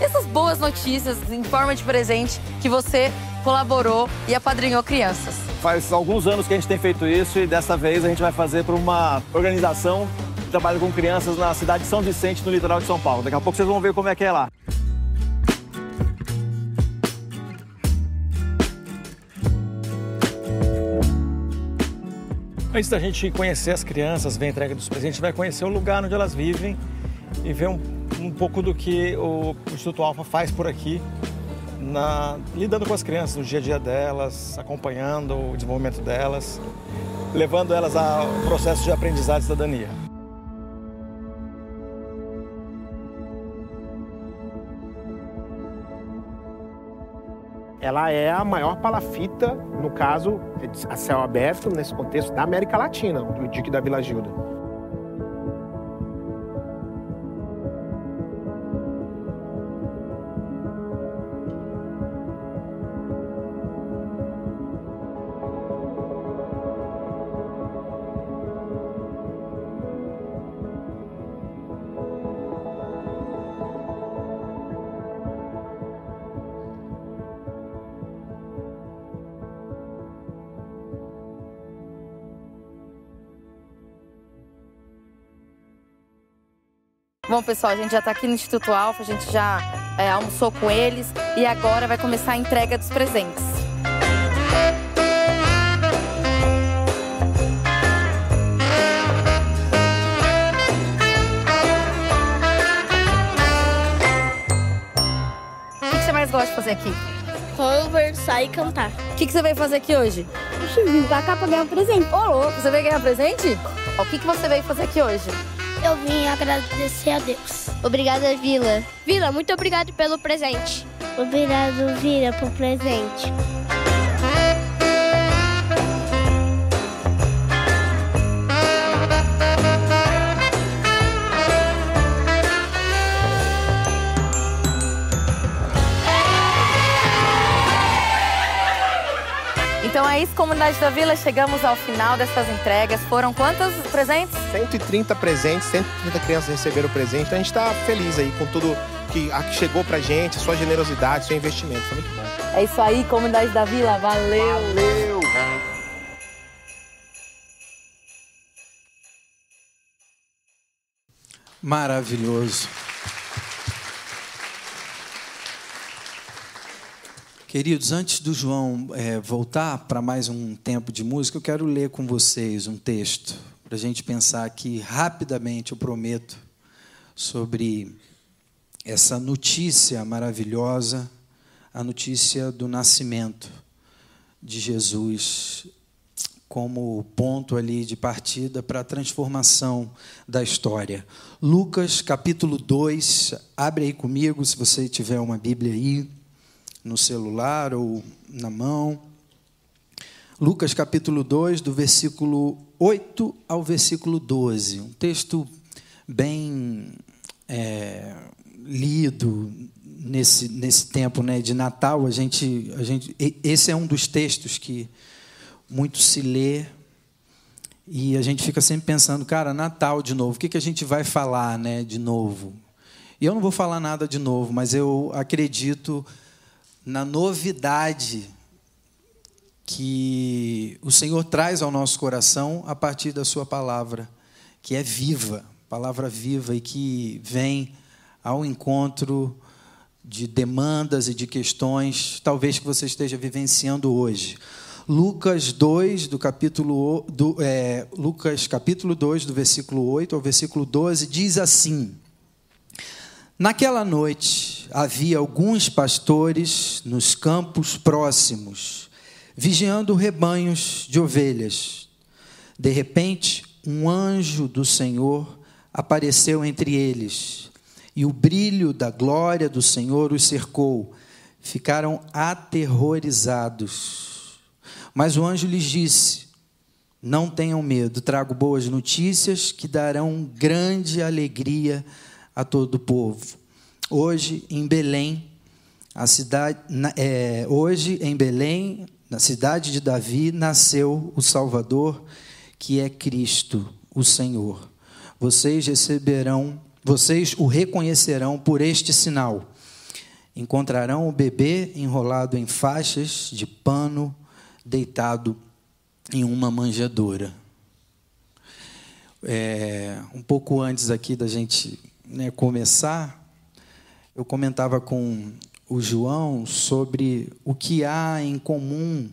essas boas notícias em forma de presente que você colaborou e apadrinhou crianças. Faz alguns anos que a gente tem feito isso e dessa vez a gente vai fazer para uma organização que trabalha com crianças na cidade de São Vicente, no litoral de São Paulo. Daqui a pouco vocês vão ver como é que é lá. Antes da gente conhecer as crianças, ver a entrega dos presentes, a gente vai conhecer o lugar onde elas vivem e ver um, um pouco do que o Instituto Alfa faz por aqui, na- lidando com as crianças no dia a dia delas, acompanhando o desenvolvimento delas, levando elas ao processo de aprendizado e cidadania. Ela é a maior palafita, no caso, a céu aberto, nesse contexto da América Latina, do dique da Vila Gilda. Bom, pessoal, a gente já está aqui no Instituto Alfa, a gente já é, almoçou com eles e agora vai começar a entrega dos presentes. O que que você mais gosta de fazer aqui? Conversar e cantar. O que que você veio fazer aqui hoje? Eu vir pra cá pra ganhar um presente. Ô, louco, você veio ganhar presente? O que que você veio fazer aqui hoje? Eu vim agradecer a Deus. Obrigada, Vila. Vila, muito obrigado pelo presente. Obrigado, Vila, por presente. Então é isso, comunidade da Vila, chegamos ao final dessas entregas. Foram quantos presentes? 130 presentes, 130 crianças receberam o presente. Então a gente está feliz aí com tudo que chegou pra gente, sua generosidade, seu investimento. Foi muito bom. É isso aí, comunidade da Vila, valeu! Valeu! Maravilhoso. Queridos, antes do João é, voltar para mais um tempo de música, eu quero ler com vocês um texto, para a gente pensar aqui rapidamente, eu prometo, sobre essa notícia maravilhosa, a notícia do nascimento de Jesus como ponto ali de partida para a transformação da história. Lucas capítulo 2, abre aí comigo se você tiver uma Bíblia aí no celular ou na mão. Lucas capítulo 2, do versículo 8 ao versículo 12. Um texto bem é, lido nesse, nesse tempo né, de Natal. A gente, a gente, esse é um dos textos que muito se lê e a gente fica sempre pensando, cara, Natal de novo, o que, que a gente vai falar né, de novo? E eu não vou falar nada de novo, mas eu acredito na novidade que o Senhor traz ao nosso coração a partir da Sua palavra, que é viva, palavra viva e que vem ao encontro de demandas e de questões, talvez que você esteja vivenciando hoje. Lucas 2, do capítulo, do, é, Lucas capítulo 2, do versículo 8 ao versículo 12, diz assim: Naquela noite havia alguns pastores nos campos próximos, vigiando rebanhos de ovelhas. De repente, um anjo do Senhor apareceu entre eles, e o brilho da glória do Senhor os cercou. Ficaram aterrorizados. Mas o anjo lhes disse: Não tenham medo, trago boas notícias que darão grande alegria a todo o povo. Hoje em Belém, a cidade, é, hoje em Belém, na cidade de Davi, nasceu o Salvador, que é Cristo, o Senhor. Vocês receberão, vocês o reconhecerão por este sinal. Encontrarão o bebê enrolado em faixas de pano, deitado em uma manjedoura. É, um pouco antes aqui da gente né, começar, eu comentava com o João sobre o que há em comum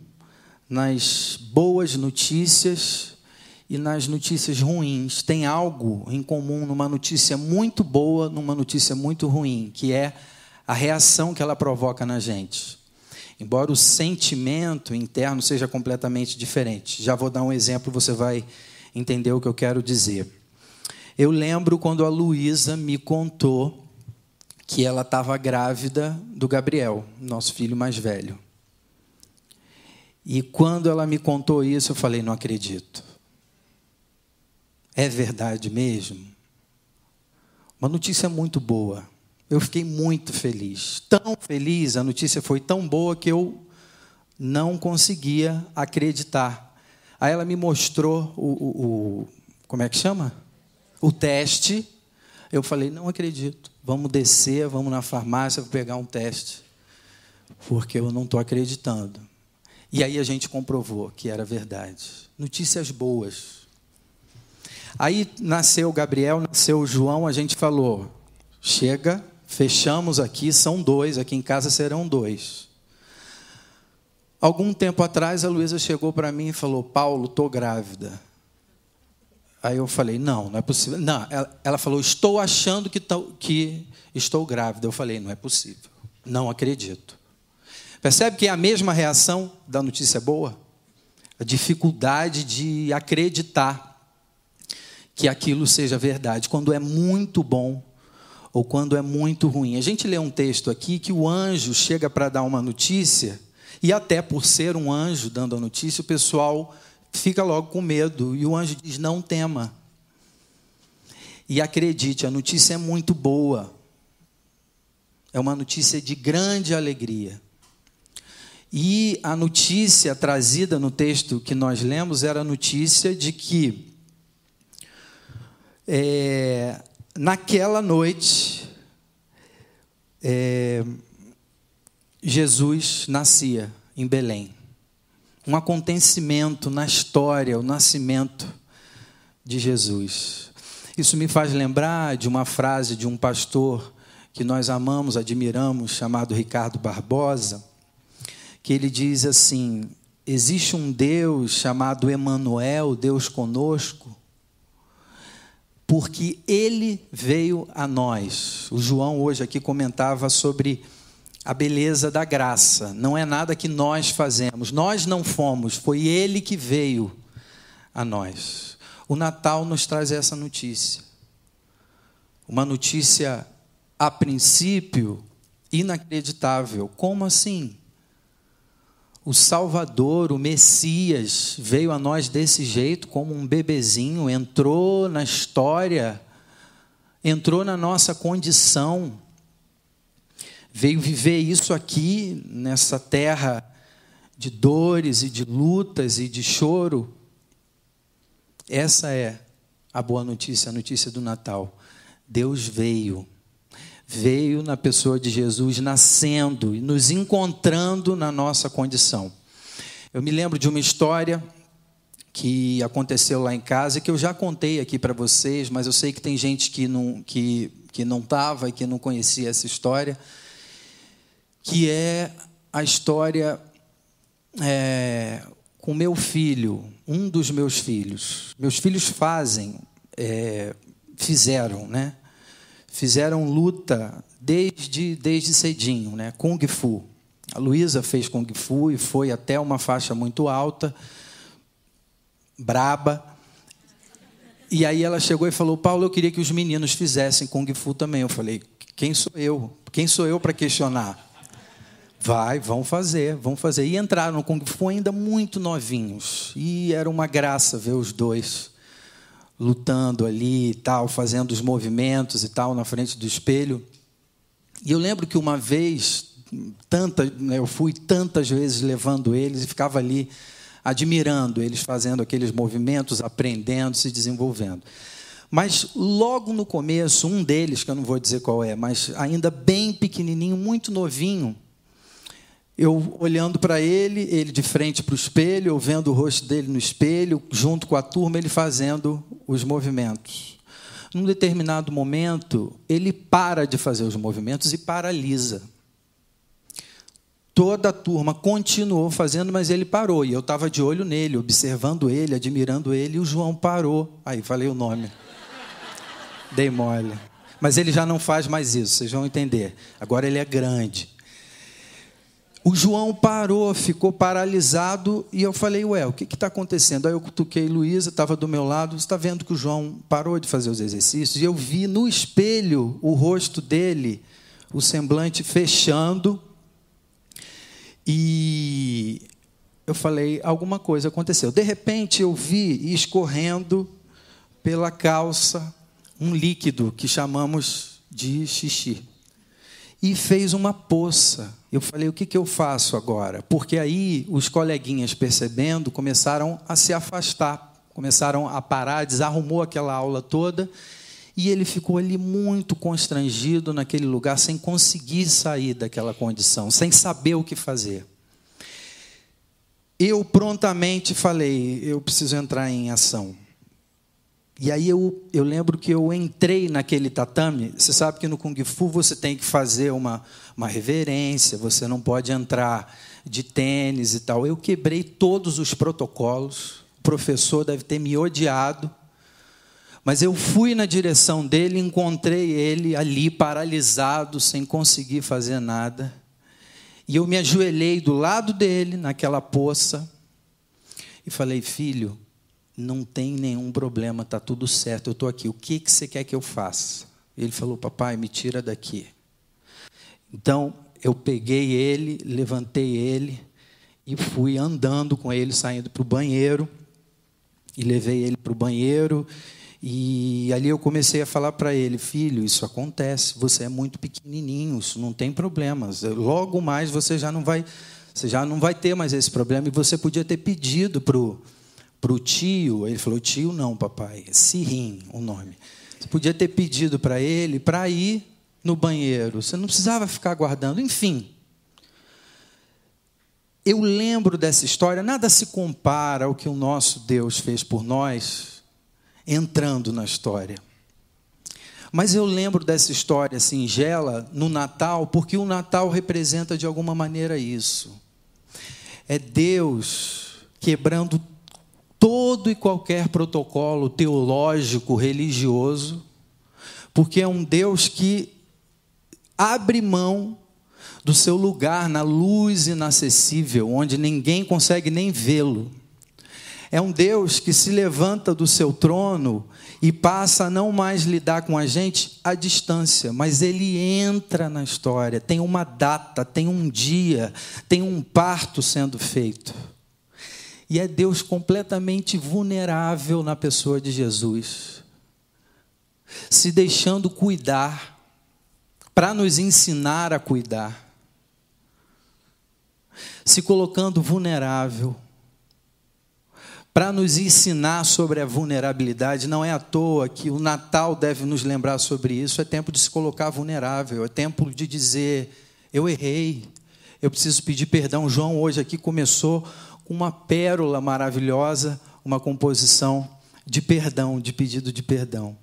nas boas notícias e nas notícias ruins. Tem algo em comum numa notícia muito boa, numa notícia muito ruim, que é a reação que ela provoca na gente. Embora o sentimento interno seja completamente diferente. Já vou dar um exemplo, você vai entender o que eu quero dizer. Eu lembro quando a Luísa me contou que ela estava grávida do Gabriel, nosso filho mais velho. E quando ela me contou isso, eu falei: não acredito. É verdade mesmo? Uma notícia muito boa. Eu fiquei muito feliz. Tão feliz, a notícia foi tão boa que eu não conseguia acreditar. Aí ela me mostrou o, o, o como é que chama? O teste. Eu falei: não acredito. Vamos descer, vamos na farmácia pegar um teste, porque eu não estou acreditando. E aí a gente comprovou que era verdade. Notícias boas. Aí nasceu Gabriel, nasceu João, a gente falou: chega, fechamos aqui, são dois, aqui em casa serão dois. Algum tempo atrás, a Luísa chegou para mim e falou: Paulo, estou grávida. Aí eu falei, não, não é possível. Não, ela, ela falou, estou achando que, que estou grávida. Eu falei, não é possível. Não acredito. Percebe que é a mesma reação da notícia boa? A dificuldade de acreditar que aquilo seja verdade, quando é muito bom ou quando é muito ruim. A gente lê um texto aqui que o anjo chega para dar uma notícia, e até por ser um anjo dando a notícia, o pessoal fica logo com medo. E o anjo diz: Não tema. E acredite, a notícia é muito boa. É uma notícia de grande alegria. E a notícia trazida no texto que nós lemos era a notícia de que é, naquela noite é, Jesus nascia em Belém um acontecimento na história, o nascimento de Jesus. Isso me faz lembrar de uma frase de um pastor que nós amamos, admiramos, chamado Ricardo Barbosa, que ele diz assim: existe um Deus chamado Emanuel, Deus conosco, porque ele veio a nós. O João hoje aqui comentava sobre a beleza da graça. Não é nada que nós fazemos. Nós não fomos, foi ele que veio a nós. O Natal nos traz essa notícia. Uma notícia a princípio inacreditável. Como assim? O Salvador, o Messias, veio a nós desse jeito, como um bebezinho, entrou na história, entrou na nossa condição, veio viver isso aqui, nessa terra de dores e de lutas e de choro. Essa é a boa notícia, a notícia do Natal. Deus veio veio na pessoa de Jesus, nascendo e nos encontrando na nossa condição. Eu me lembro de uma história que aconteceu lá em casa, que eu já contei aqui para vocês, mas eu sei que tem gente que não que, que não estava e que não conhecia essa história, que é a história é, com meu filho, um dos meus filhos. Meus filhos fazem, é, fizeram, né? fizeram luta desde, desde cedinho, né? Kung Fu. A Luísa fez Kung Fu e foi até uma faixa muito alta, braba. E aí ela chegou e falou: Paulo, eu queria que os meninos fizessem Kung Fu também. Eu falei: quem sou eu? Quem sou eu para questionar? Vai, vão fazer, vão fazer. E entraram Kung Fu ainda muito novinhos. E era uma graça ver os dois lutando ali e tal, fazendo os movimentos e tal na frente do espelho. E eu lembro que uma vez, tanta, né, eu fui tantas vezes levando eles e ficava ali admirando eles fazendo aqueles movimentos, aprendendo, se desenvolvendo. Mas logo no começo, um deles, que eu não vou dizer qual é, mas ainda bem pequenininho, muito novinho, eu olhando para ele, ele de frente para o espelho, eu vendo o rosto dele no espelho, junto com a turma, ele fazendo os movimentos. Num determinado momento, ele para de fazer os movimentos e paralisa. Toda a turma continuou fazendo, mas ele parou. E eu estava de olho nele, observando ele, admirando ele, e o João parou. Aí falei o nome. Dei mole. Mas ele já não faz mais isso, vocês vão entender. Agora ele é grande. O João parou, ficou paralisado e eu falei, ué, o que está acontecendo? Aí eu cutuquei Luísa, estava do meu lado, está vendo que o João parou de fazer os exercícios? E eu vi no espelho o rosto dele, o semblante fechando. E eu falei, alguma coisa aconteceu. De repente eu vi escorrendo pela calça um líquido que chamamos de xixi e fez uma poça. Eu falei: o que, que eu faço agora? Porque aí os coleguinhas, percebendo, começaram a se afastar, começaram a parar, desarrumou aquela aula toda. E ele ficou ali muito constrangido naquele lugar, sem conseguir sair daquela condição, sem saber o que fazer. Eu prontamente falei: eu preciso entrar em ação. E aí eu, eu lembro que eu entrei naquele tatame. Você sabe que no Kung Fu você tem que fazer uma, uma reverência, você não pode entrar de tênis e tal. Eu quebrei todos os protocolos. O professor deve ter me odiado. Mas eu fui na direção dele, encontrei ele ali paralisado, sem conseguir fazer nada. E eu me ajoelhei do lado dele, naquela poça, e falei: Filho, não tem nenhum problema, está tudo certo, eu estou aqui. O que, que você quer que eu faça? Ele falou, papai, me tira daqui. Então, eu peguei ele, levantei ele e fui andando com ele, saindo para o banheiro. E levei ele para o banheiro. E ali eu comecei a falar para ele: Filho, isso acontece, você é muito pequenininho, isso não tem problemas. Logo mais você já não vai, você já não vai ter mais esse problema. E você podia ter pedido para o para o tio, ele falou: tio não, papai, é Sirim o nome. Você podia ter pedido para ele para ir no banheiro, você não precisava ficar guardando, enfim. Eu lembro dessa história, nada se compara ao que o nosso Deus fez por nós, entrando na história. Mas eu lembro dessa história singela no Natal, porque o Natal representa de alguma maneira isso é Deus quebrando todo e qualquer protocolo teológico, religioso, porque é um Deus que abre mão do seu lugar na luz inacessível, onde ninguém consegue nem vê-lo. É um Deus que se levanta do seu trono e passa a não mais lidar com a gente à distância, mas ele entra na história, tem uma data, tem um dia, tem um parto sendo feito. E é Deus completamente vulnerável na pessoa de Jesus, se deixando cuidar, para nos ensinar a cuidar, se colocando vulnerável para nos ensinar sobre a vulnerabilidade. Não é à toa que o Natal deve nos lembrar sobre isso. É tempo de se colocar vulnerável, é tempo de dizer: eu errei, eu preciso pedir perdão. João hoje aqui começou com uma pérola maravilhosa, uma composição de perdão, de pedido de perdão.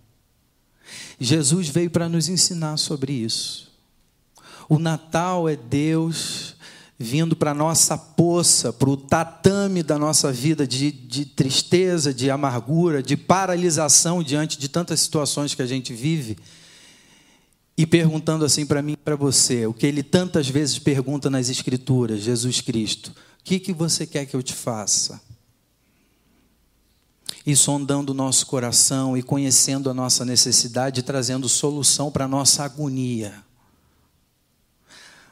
Jesus veio para nos ensinar sobre isso. O Natal é Deus vindo para a nossa poça, para o tatame da nossa vida de, de tristeza, de amargura, de paralisação diante de tantas situações que a gente vive, e perguntando assim para mim para você, o que ele tantas vezes pergunta nas Escrituras, Jesus Cristo: que, que você quer que eu te faça? E sondando o nosso coração e conhecendo a nossa necessidade, trazendo solução para a nossa agonia.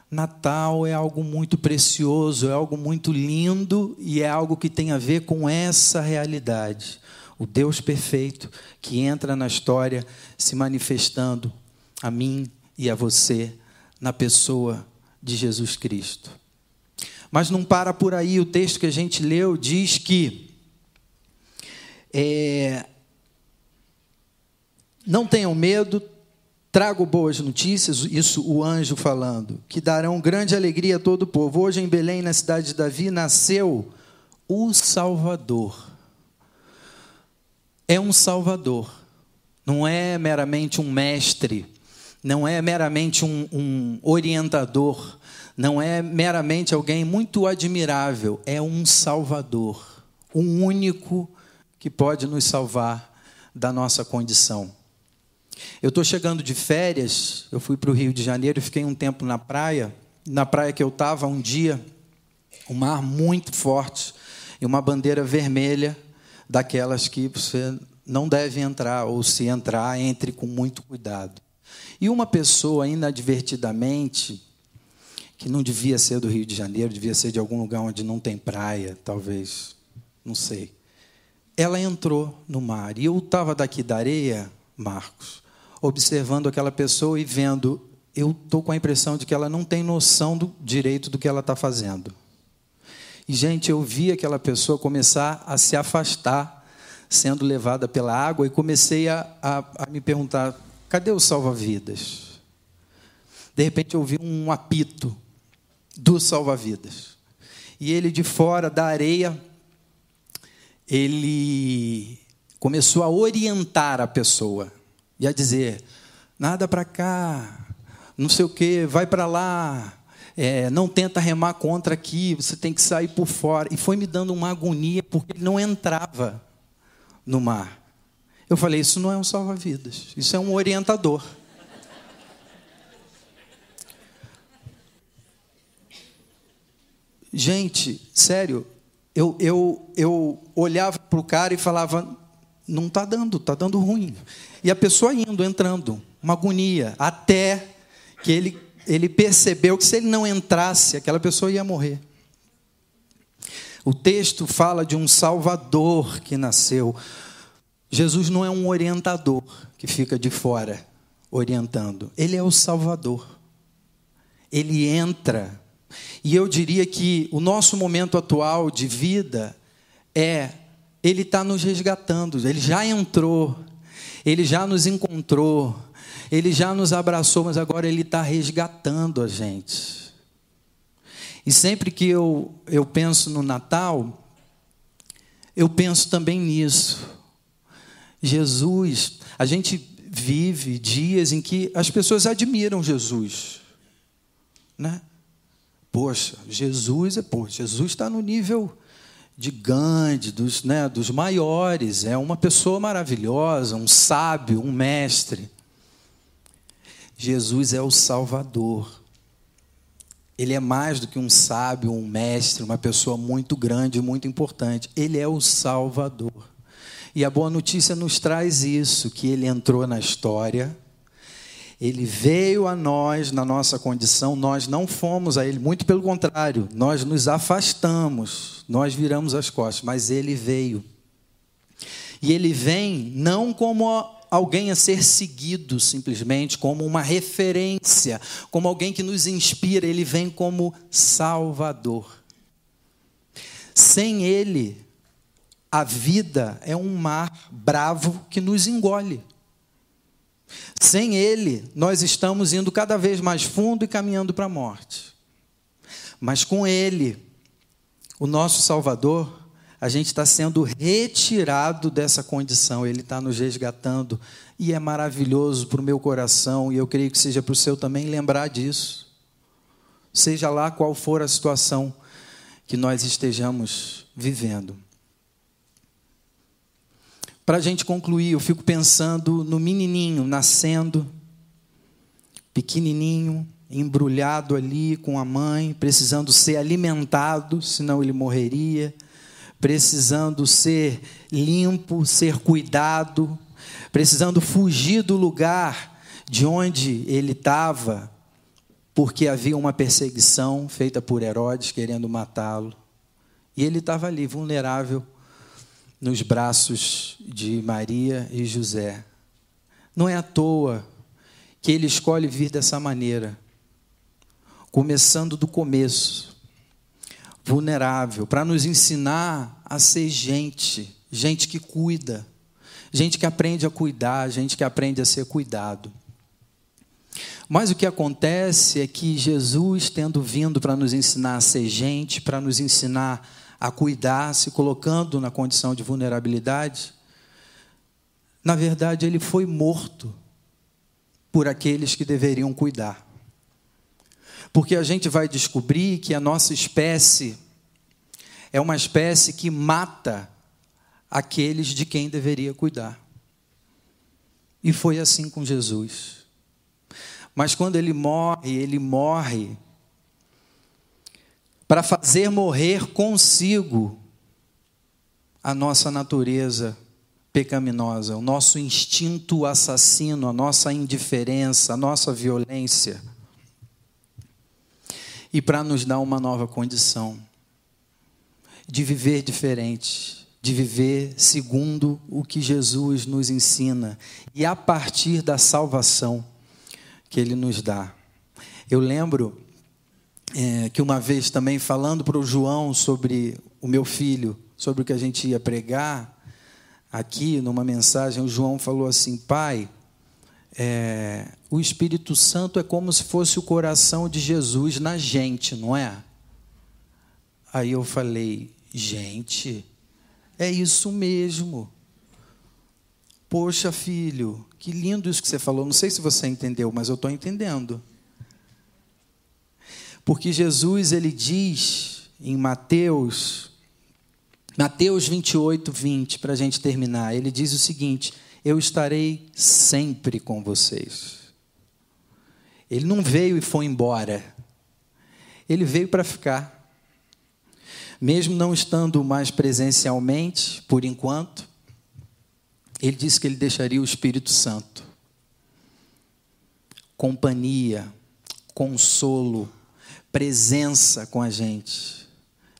Natal é algo muito precioso, é algo muito lindo e é algo que tem a ver com essa realidade. O Deus perfeito que entra na história se manifestando a mim e a você na pessoa de Jesus Cristo. Mas não para por aí, o texto que a gente leu diz que é, não tenham medo, Trago boas notícias, isso o anjo falando, que darão grande alegria a todo o povo. Hoje em Belém, na cidade de Davi, nasceu o Salvador. É um Salvador, não é meramente um mestre, não é meramente um, um orientador, não é meramente alguém muito admirável, é um Salvador, um único que pode nos salvar da nossa condição. Eu estou chegando de férias, eu fui para o Rio de Janeiro, fiquei um tempo na praia. Na praia que eu estava, um dia, um mar muito forte e uma bandeira vermelha, daquelas que você não deve entrar, ou se entrar, entre com muito cuidado. E uma pessoa, inadvertidamente, que não devia ser do Rio de Janeiro, devia ser de algum lugar onde não tem praia, talvez, não sei. Ela entrou no mar. E eu estava daqui da areia, Marcos, observando aquela pessoa e vendo, eu estou com a impressão de que ela não tem noção do direito do que ela está fazendo. E, gente, eu vi aquela pessoa começar a se afastar, sendo levada pela água, e comecei a, a, a me perguntar: cadê o salva-vidas? De repente, eu ouvi um apito do salva-vidas. E ele, de fora da areia, ele começou a orientar a pessoa e a dizer: nada para cá, não sei o que, vai para lá, é, não tenta remar contra aqui, você tem que sair por fora. E foi me dando uma agonia porque ele não entrava no mar. Eu falei: isso não é um salva-vidas, isso é um orientador. Gente, sério, eu, eu, eu olhava para o cara e falava: não está dando, está dando ruim. E a pessoa indo, entrando, uma agonia, até que ele, ele percebeu que se ele não entrasse, aquela pessoa ia morrer. O texto fala de um Salvador que nasceu. Jesus não é um orientador que fica de fora orientando, ele é o Salvador. Ele entra. E eu diria que o nosso momento atual de vida é ele está nos resgatando, Ele já entrou, Ele já nos encontrou, Ele já nos abraçou, mas agora Ele está resgatando a gente. E sempre que eu, eu penso no Natal, eu penso também nisso. Jesus, a gente vive dias em que as pessoas admiram Jesus, né? Poxa, Jesus é, pô, Jesus está no nível de Gandhi, dos, né, dos maiores, é uma pessoa maravilhosa, um sábio, um mestre. Jesus é o Salvador. Ele é mais do que um sábio, um mestre, uma pessoa muito grande, muito importante. Ele é o Salvador. E a boa notícia nos traz isso: que ele entrou na história, ele veio a nós na nossa condição, nós não fomos a ele, muito pelo contrário, nós nos afastamos, nós viramos as costas, mas ele veio. E ele vem não como alguém a ser seguido simplesmente, como uma referência, como alguém que nos inspira, ele vem como Salvador. Sem ele, a vida é um mar bravo que nos engole. Sem ele, nós estamos indo cada vez mais fundo e caminhando para a morte. Mas com ele, o nosso Salvador, a gente está sendo retirado dessa condição, Ele está nos resgatando, e é maravilhoso para o meu coração, e eu creio que seja para o seu também lembrar disso. Seja lá qual for a situação que nós estejamos vivendo. Para a gente concluir, eu fico pensando no menininho nascendo, pequenininho, embrulhado ali com a mãe, precisando ser alimentado, senão ele morreria precisando ser limpo, ser cuidado, precisando fugir do lugar de onde ele estava, porque havia uma perseguição feita por Herodes querendo matá-lo. E ele estava ali, vulnerável, nos braços de Maria e José. Não é à toa que ele escolhe vir dessa maneira, começando do começo, vulnerável, para nos ensinar a ser gente, gente que cuida, gente que aprende a cuidar, gente que aprende a ser cuidado. Mas o que acontece é que Jesus, tendo vindo para nos ensinar a ser gente, para nos ensinar a cuidar, se colocando na condição de vulnerabilidade, na verdade ele foi morto por aqueles que deveriam cuidar. Porque a gente vai descobrir que a nossa espécie é uma espécie que mata aqueles de quem deveria cuidar. E foi assim com Jesus. Mas quando ele morre, ele morre para fazer morrer consigo a nossa natureza pecaminosa, o nosso instinto assassino, a nossa indiferença, a nossa violência e para nos dar uma nova condição de viver diferente, de viver segundo o que Jesus nos ensina e a partir da salvação que Ele nos dá. Eu lembro é, que uma vez também falando para o João sobre o meu filho, sobre o que a gente ia pregar, aqui numa mensagem, o João falou assim: Pai, é, o Espírito Santo é como se fosse o coração de Jesus na gente, não é? Aí eu falei, gente, é isso mesmo. Poxa, filho, que lindo isso que você falou. Não sei se você entendeu, mas eu estou entendendo. Porque Jesus, ele diz em Mateus, Mateus 28, 20, para a gente terminar, ele diz o seguinte: eu estarei sempre com vocês. Ele não veio e foi embora. Ele veio para ficar. Mesmo não estando mais presencialmente, por enquanto, ele disse que ele deixaria o Espírito Santo. Companhia, consolo, presença com a gente.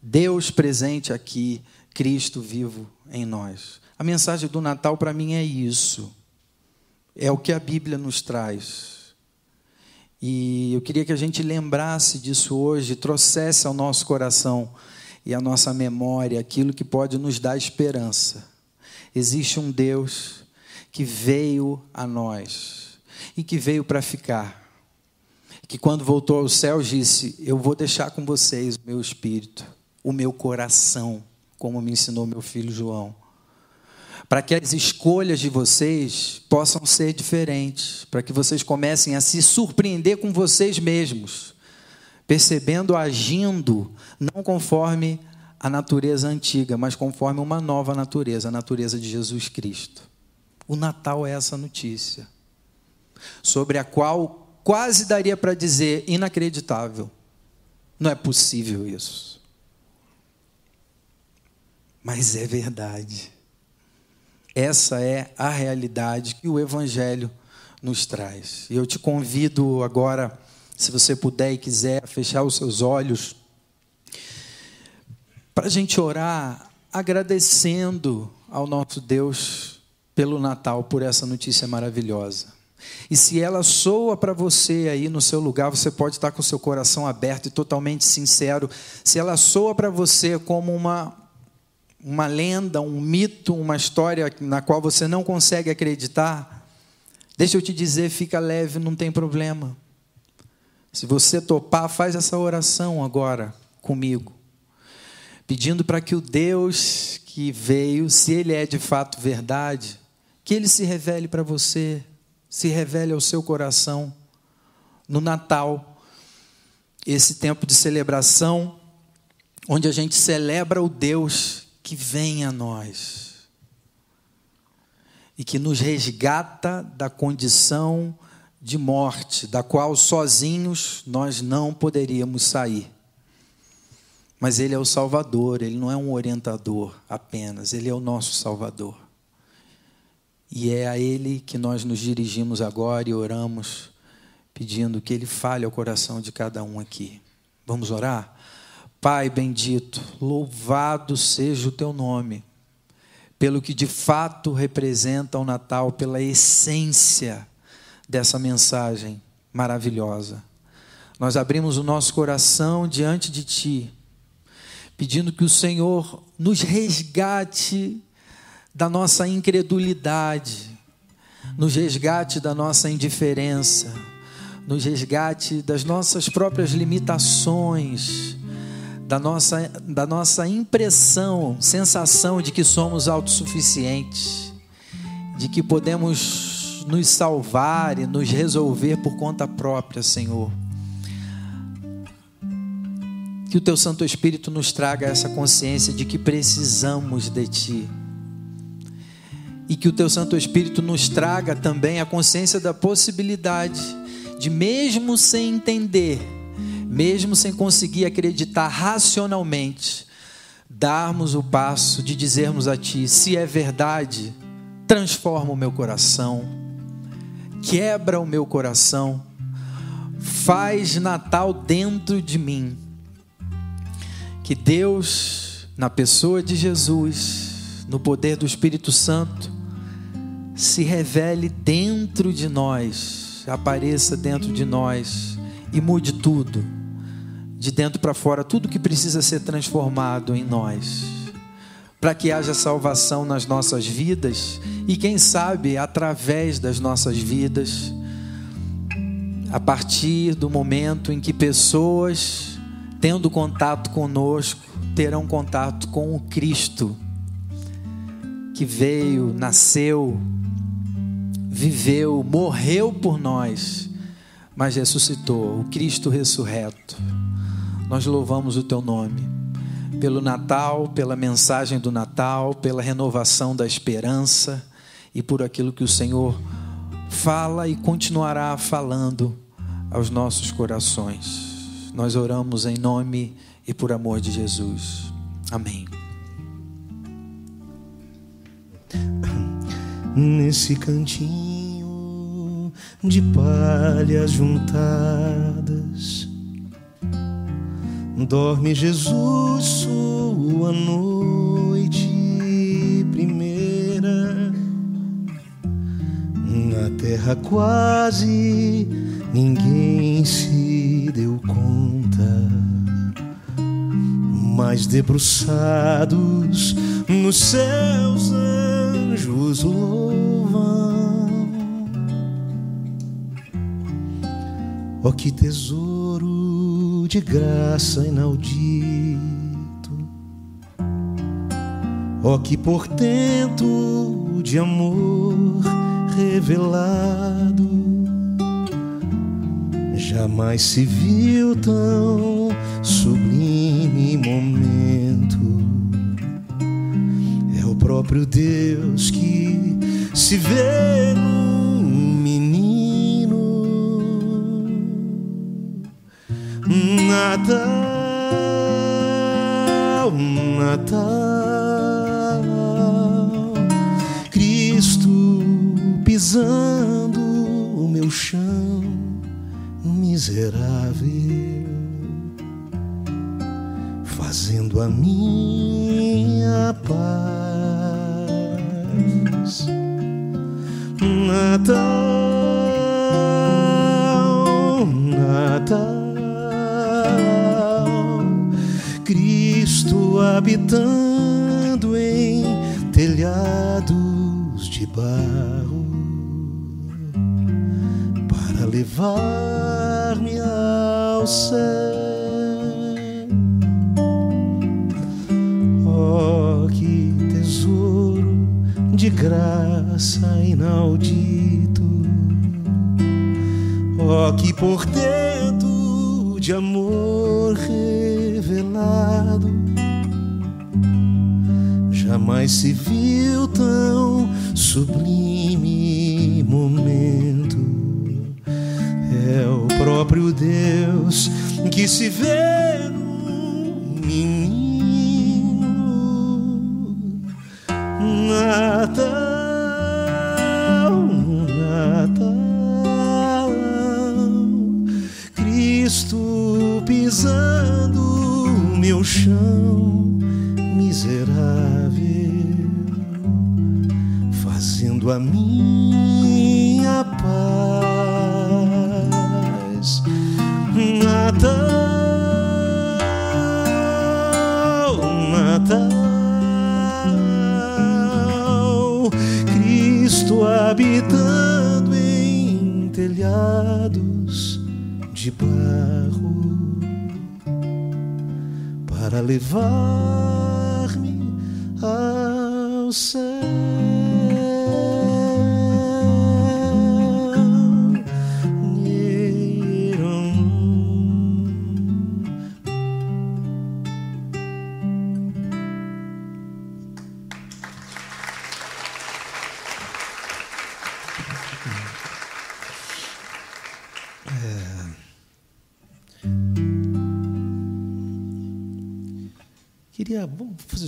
Deus presente aqui, Cristo vivo em nós. A mensagem do Natal para mim é isso. É o que a Bíblia nos traz. E eu queria que a gente lembrasse disso hoje, trouxesse ao nosso coração e à nossa memória aquilo que pode nos dar esperança. Existe um Deus que veio a nós e que veio para ficar. Que quando voltou ao céu disse: Eu vou deixar com vocês o meu espírito, o meu coração, como me ensinou meu filho João para que as escolhas de vocês possam ser diferentes, para que vocês comecem a se surpreender com vocês mesmos, percebendo, agindo, não conforme a natureza antiga, mas conforme uma nova natureza, a natureza de Jesus Cristo. O Natal é essa notícia, sobre a qual quase daria para dizer inacreditável. Não é possível isso. Mas é verdade. Essa é a realidade que o Evangelho nos traz. E eu te convido agora, se você puder e quiser, a fechar os seus olhos, para a gente orar agradecendo ao nosso Deus pelo Natal, por essa notícia maravilhosa. E se ela soa para você aí no seu lugar, você pode estar com o seu coração aberto e totalmente sincero. Se ela soa para você como uma uma lenda, um mito, uma história na qual você não consegue acreditar, deixa eu te dizer, fica leve, não tem problema. Se você topar, faz essa oração agora comigo, pedindo para que o Deus que veio, se ele é de fato verdade, que ele se revele para você, se revele ao seu coração no Natal, esse tempo de celebração, onde a gente celebra o Deus que vem a nós e que nos resgata da condição de morte, da qual sozinhos nós não poderíamos sair. Mas Ele é o Salvador, Ele não é um orientador apenas, Ele é o nosso Salvador. E é a Ele que nós nos dirigimos agora e oramos, pedindo que Ele fale ao coração de cada um aqui. Vamos orar? Pai bendito, louvado seja o teu nome, pelo que de fato representa o Natal, pela essência dessa mensagem maravilhosa. Nós abrimos o nosso coração diante de Ti, pedindo que o Senhor nos resgate da nossa incredulidade, nos resgate da nossa indiferença, nos resgate das nossas próprias limitações da nossa, da nossa impressão, sensação de que somos autossuficientes, de que podemos nos salvar e nos resolver por conta própria, Senhor. Que o Teu Santo Espírito nos traga essa consciência de que precisamos de Ti. E que o Teu Santo Espírito nos traga também a consciência da possibilidade de, mesmo sem entender, mesmo sem conseguir acreditar racionalmente, darmos o passo de dizermos a Ti: se é verdade, transforma o meu coração, quebra o meu coração, faz Natal dentro de mim. Que Deus, na pessoa de Jesus, no poder do Espírito Santo, se revele dentro de nós, apareça dentro de nós e mude tudo de dentro para fora, tudo que precisa ser transformado em nós, para que haja salvação nas nossas vidas e, quem sabe, através das nossas vidas, a partir do momento em que pessoas, tendo contato conosco, terão contato com o Cristo que veio, nasceu, viveu, morreu por nós, mas ressuscitou, o Cristo ressurreto. Nós louvamos o teu nome pelo Natal, pela mensagem do Natal, pela renovação da esperança e por aquilo que o Senhor fala e continuará falando aos nossos corações. Nós oramos em nome e por amor de Jesus. Amém. Nesse cantinho de palhas juntadas Dorme Jesus, sua noite primeira. Na terra quase ninguém se deu conta, mas debruçados nos céus anjos louvam. Oh, que tesouro! de graça inaudito. Ó oh, que portento de amor revelado Jamais se viu tão sublime momento. Próprio Deus que se vê no menino. Natal, Natal, Cristo pisando o meu chão miserável, fazendo a minha paz. Natal, Natal, Cristo habitando em telhados de barro para levar-me ao céu. Graça inaudito. Oh, que portento de amor revelado. Jamais se viu tão sublime momento. É o próprio Deus que se vê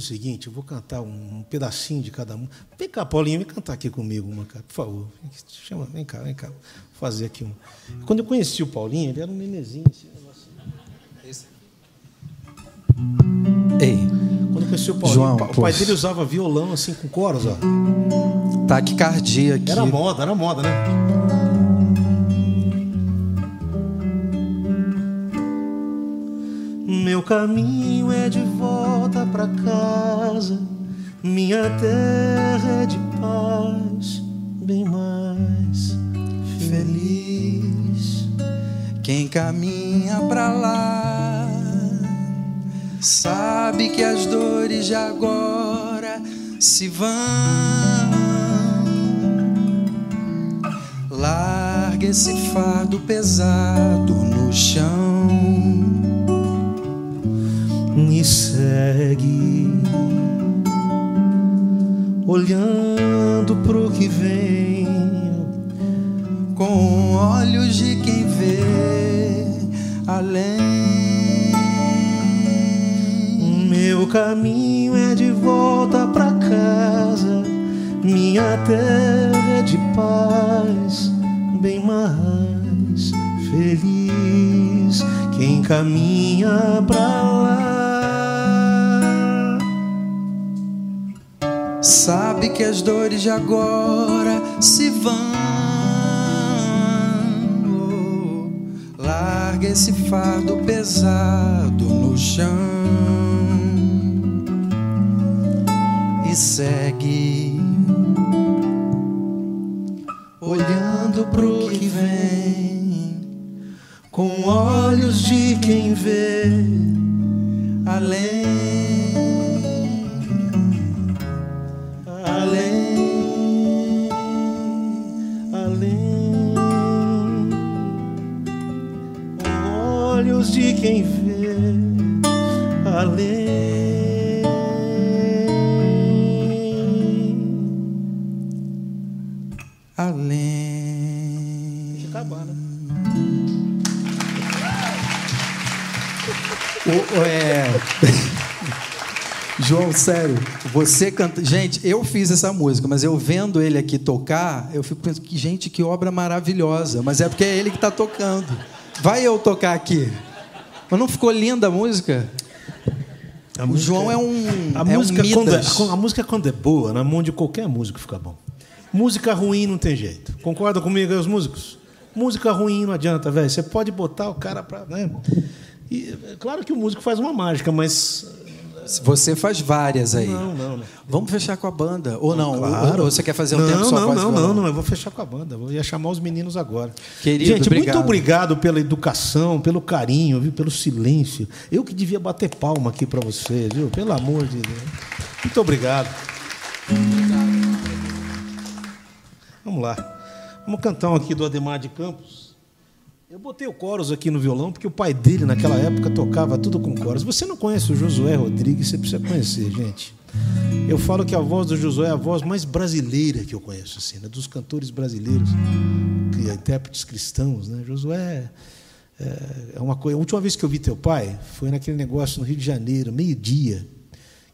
seguinte, eu vou cantar um, um pedacinho de cada um. Vem cá, Paulinho, vem cantar aqui comigo uma, cara, por favor. Chama, vem cá, vem cá. Vou fazer aqui um. Quando eu conheci o Paulinho, ele era um nenezinho. Esse negócio. Ei, Quando eu conheci o Paulinho, João, o pa- o pai poxa. dele usava violão assim com coros, ó. taquicardia aqui. Era moda, era moda, né? Meu caminho é de volta pra casa, minha terra é de paz, bem mais feliz. Quem caminha pra lá sabe que as dores de agora se vão. Larga esse fardo pesado no chão. Me segue, olhando pro que vem. com olhos de quem vê além. Meu caminho é de volta pra casa, minha terra é de paz, bem mais feliz. Quem caminha pra lá Sabe que as dores de agora se vão. Larga esse fardo pesado no chão e segue olhando pro que vem com olhos de quem vê você canta. Gente, eu fiz essa música, mas eu vendo ele aqui tocar, eu fico pensando que, gente, que obra maravilhosa. Mas é porque é ele que está tocando. Vai eu tocar aqui. Mas não ficou linda a música? A O música João é um. A, é música, um quando é, Midas. a música, quando é boa, na mão de qualquer músico fica bom. Música ruim não tem jeito. Concorda comigo aí, os músicos? Música ruim não adianta, velho. Você pode botar o cara pra. Né? E, é claro que o músico faz uma mágica, mas. Você faz várias aí. Não, não, não. Vamos fechar com a banda. Ou não? Claro. Ou você quer fazer um não, tempo só não, não, não, não. Eu vou fechar com a banda. Eu ia chamar os meninos agora. Querido, Gente, obrigado. muito obrigado pela educação, pelo carinho, viu? pelo silêncio. Eu que devia bater palma aqui para vocês, viu? Pelo amor de Deus. Muito obrigado. Vamos lá. Vamos cantar um aqui do Ademar de Campos. Eu botei o coros aqui no violão porque o pai dele naquela época tocava tudo com coros. Você não conhece o Josué Rodrigues, você precisa conhecer, gente. Eu falo que a voz do Josué é a voz mais brasileira que eu conheço, assim, né? dos cantores brasileiros, que intérpretes cristãos, né? Josué é, é uma coisa. A última vez que eu vi teu pai foi naquele negócio no Rio de Janeiro, meio-dia,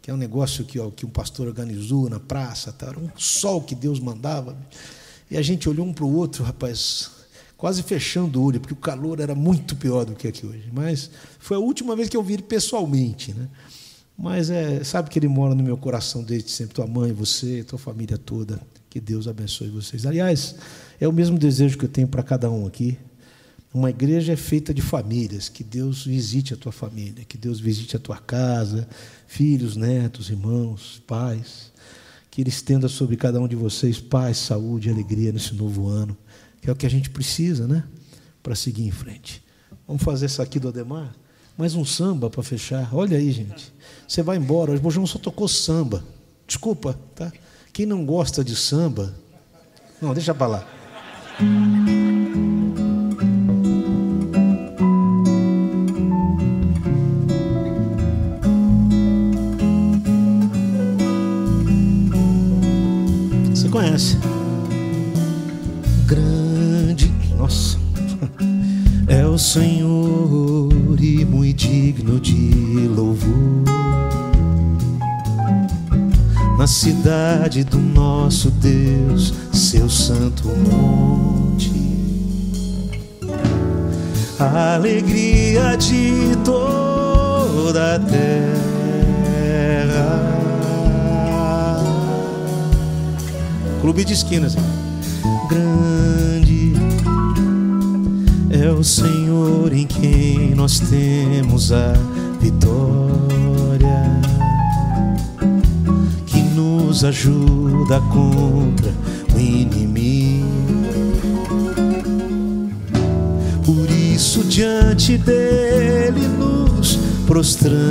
que é um negócio que, ó, que um pastor organizou na praça, tá? era um sol que Deus mandava. E a gente olhou um para o outro, rapaz, quase fechando o olho, porque o calor era muito pior do que aqui hoje. Mas foi a última vez que eu vi ele pessoalmente, né? Mas é, sabe que ele mora no meu coração desde sempre, tua mãe, você, tua família toda. Que Deus abençoe vocês. Aliás, é o mesmo desejo que eu tenho para cada um aqui. Uma igreja é feita de famílias. Que Deus visite a tua família, que Deus visite a tua casa, filhos, netos, irmãos, pais. Que Ele estenda sobre cada um de vocês paz, saúde e alegria nesse novo ano, que é o que a gente precisa, né? Para seguir em frente. Vamos fazer isso aqui do Ademar? Mais um samba para fechar. Olha aí, gente. Você vai embora. Hoje o João só tocou samba. Desculpa, tá? Quem não gosta de samba. Não, deixa para lá. Você conhece. Cidade do nosso Deus, seu santo monte. A alegria de toda a terra. Clube de esquinas. Grande é o Senhor em quem nós temos a vitória, ajuda contra o inimigo. Por isso, diante dele nos prostramos.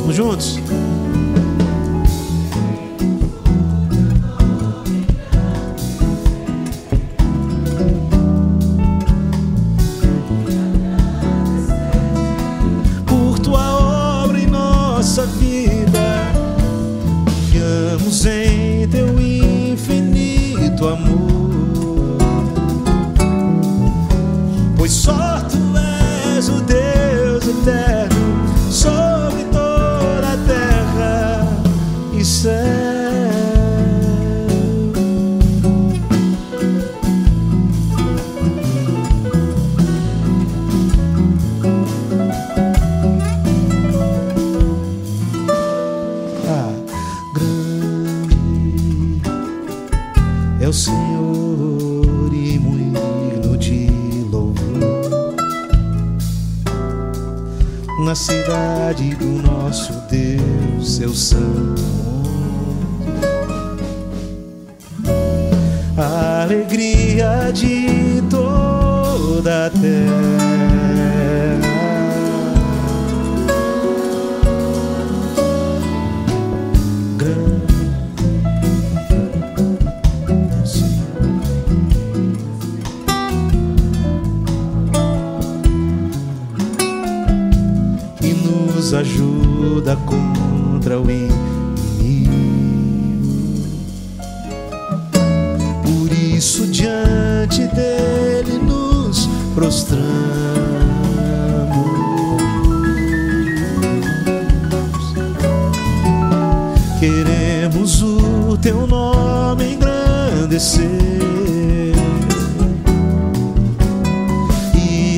Vamos juntos?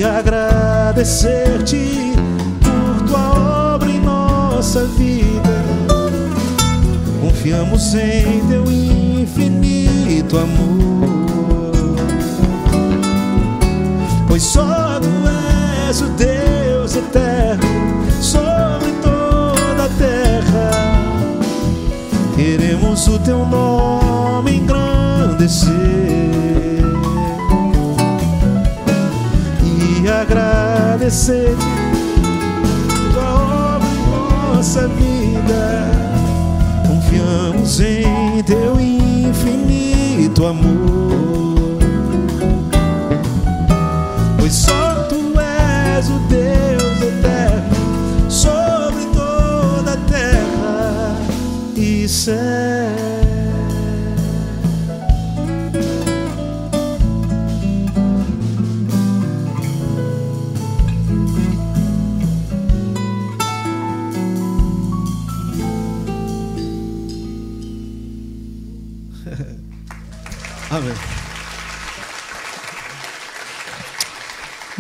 Agradecer-te por tua obra em nossa vida. Confiamos em teu infinito amor, pois só tu és o Deus eterno sobre toda a terra. Queremos o teu nome engrandecer agradecer tua obra em nossa vida. Confiamos em teu infinito amor, pois só tu és o Deus eterno sobre toda a terra e céu.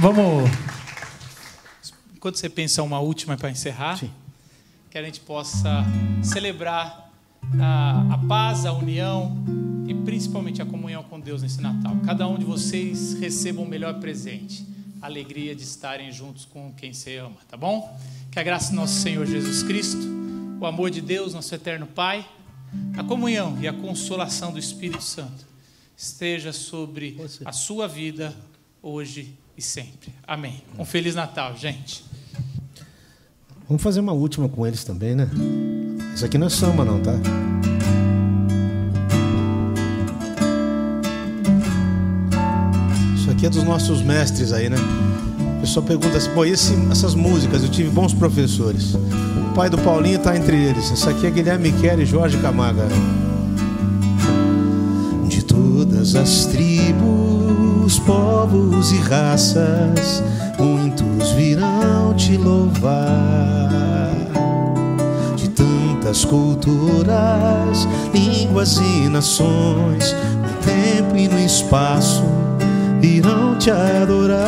Vamos. Enquanto você pensa uma última para encerrar, Sim. que a gente possa celebrar a, a paz, a união e principalmente a comunhão com Deus nesse Natal. Cada um de vocês receba o melhor presente, a alegria de estarem juntos com quem você ama, tá bom? Que a graça do nosso Senhor Jesus Cristo, o amor de Deus, nosso eterno Pai, a comunhão e a consolação do Espírito Santo esteja sobre a sua vida hoje e sempre. Amém. Um feliz Natal, gente. Vamos fazer uma última com eles também, né? Isso aqui não é samba, não, tá? Isso aqui é dos nossos mestres aí, né? O pessoal pergunta assim, pô, esse- essas músicas, eu tive bons professores. O pai do Paulinho tá entre eles. Essa aqui é Guilherme Michele e Jorge Camaga. De todas as tribos, povos e raças, muitos virão te louvar. De tantas culturas, línguas e nações, no tempo e no espaço, virão te adorar.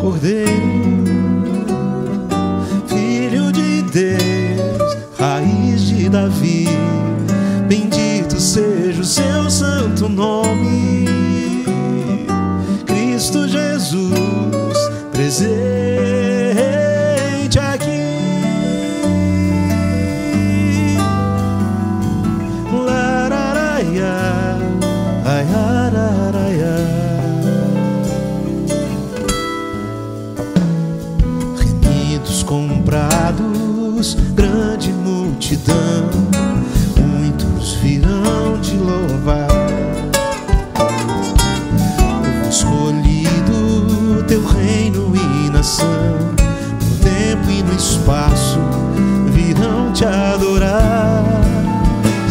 Cordeiro Davi, bendito seja o seu santo nome. Cristo Jesus, presente aqui. Lararaia, ai, araraia. Multidão, muitos virão te louvar. Escolhido, teu reino e nação, no tempo e no espaço, virão te adorar.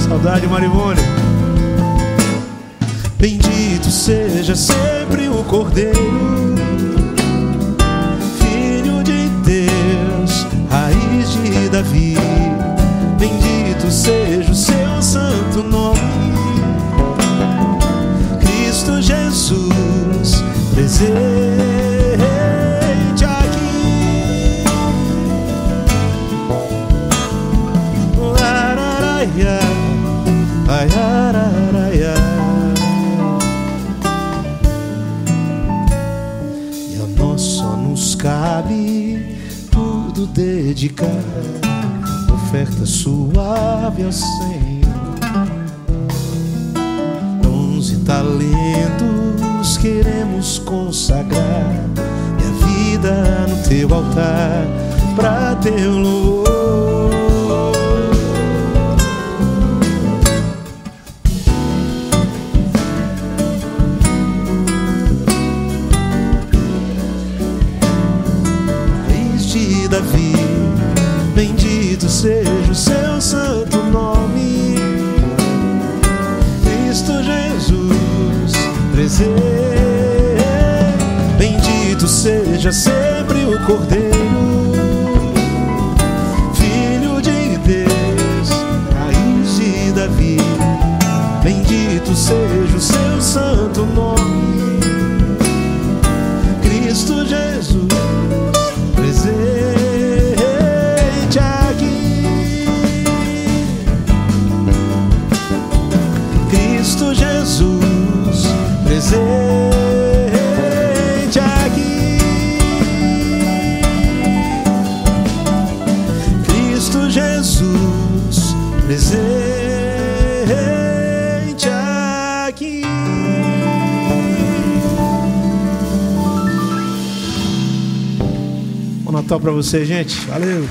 Saudade, Marivone. Bendito seja sempre o Cordeiro dedicar, oferta suave ao Senhor. Dons e talentos queremos consagrar, e a vida no teu altar, pra teu louvor. Seja sempre o Cordeiro, para você, gente. Valeu.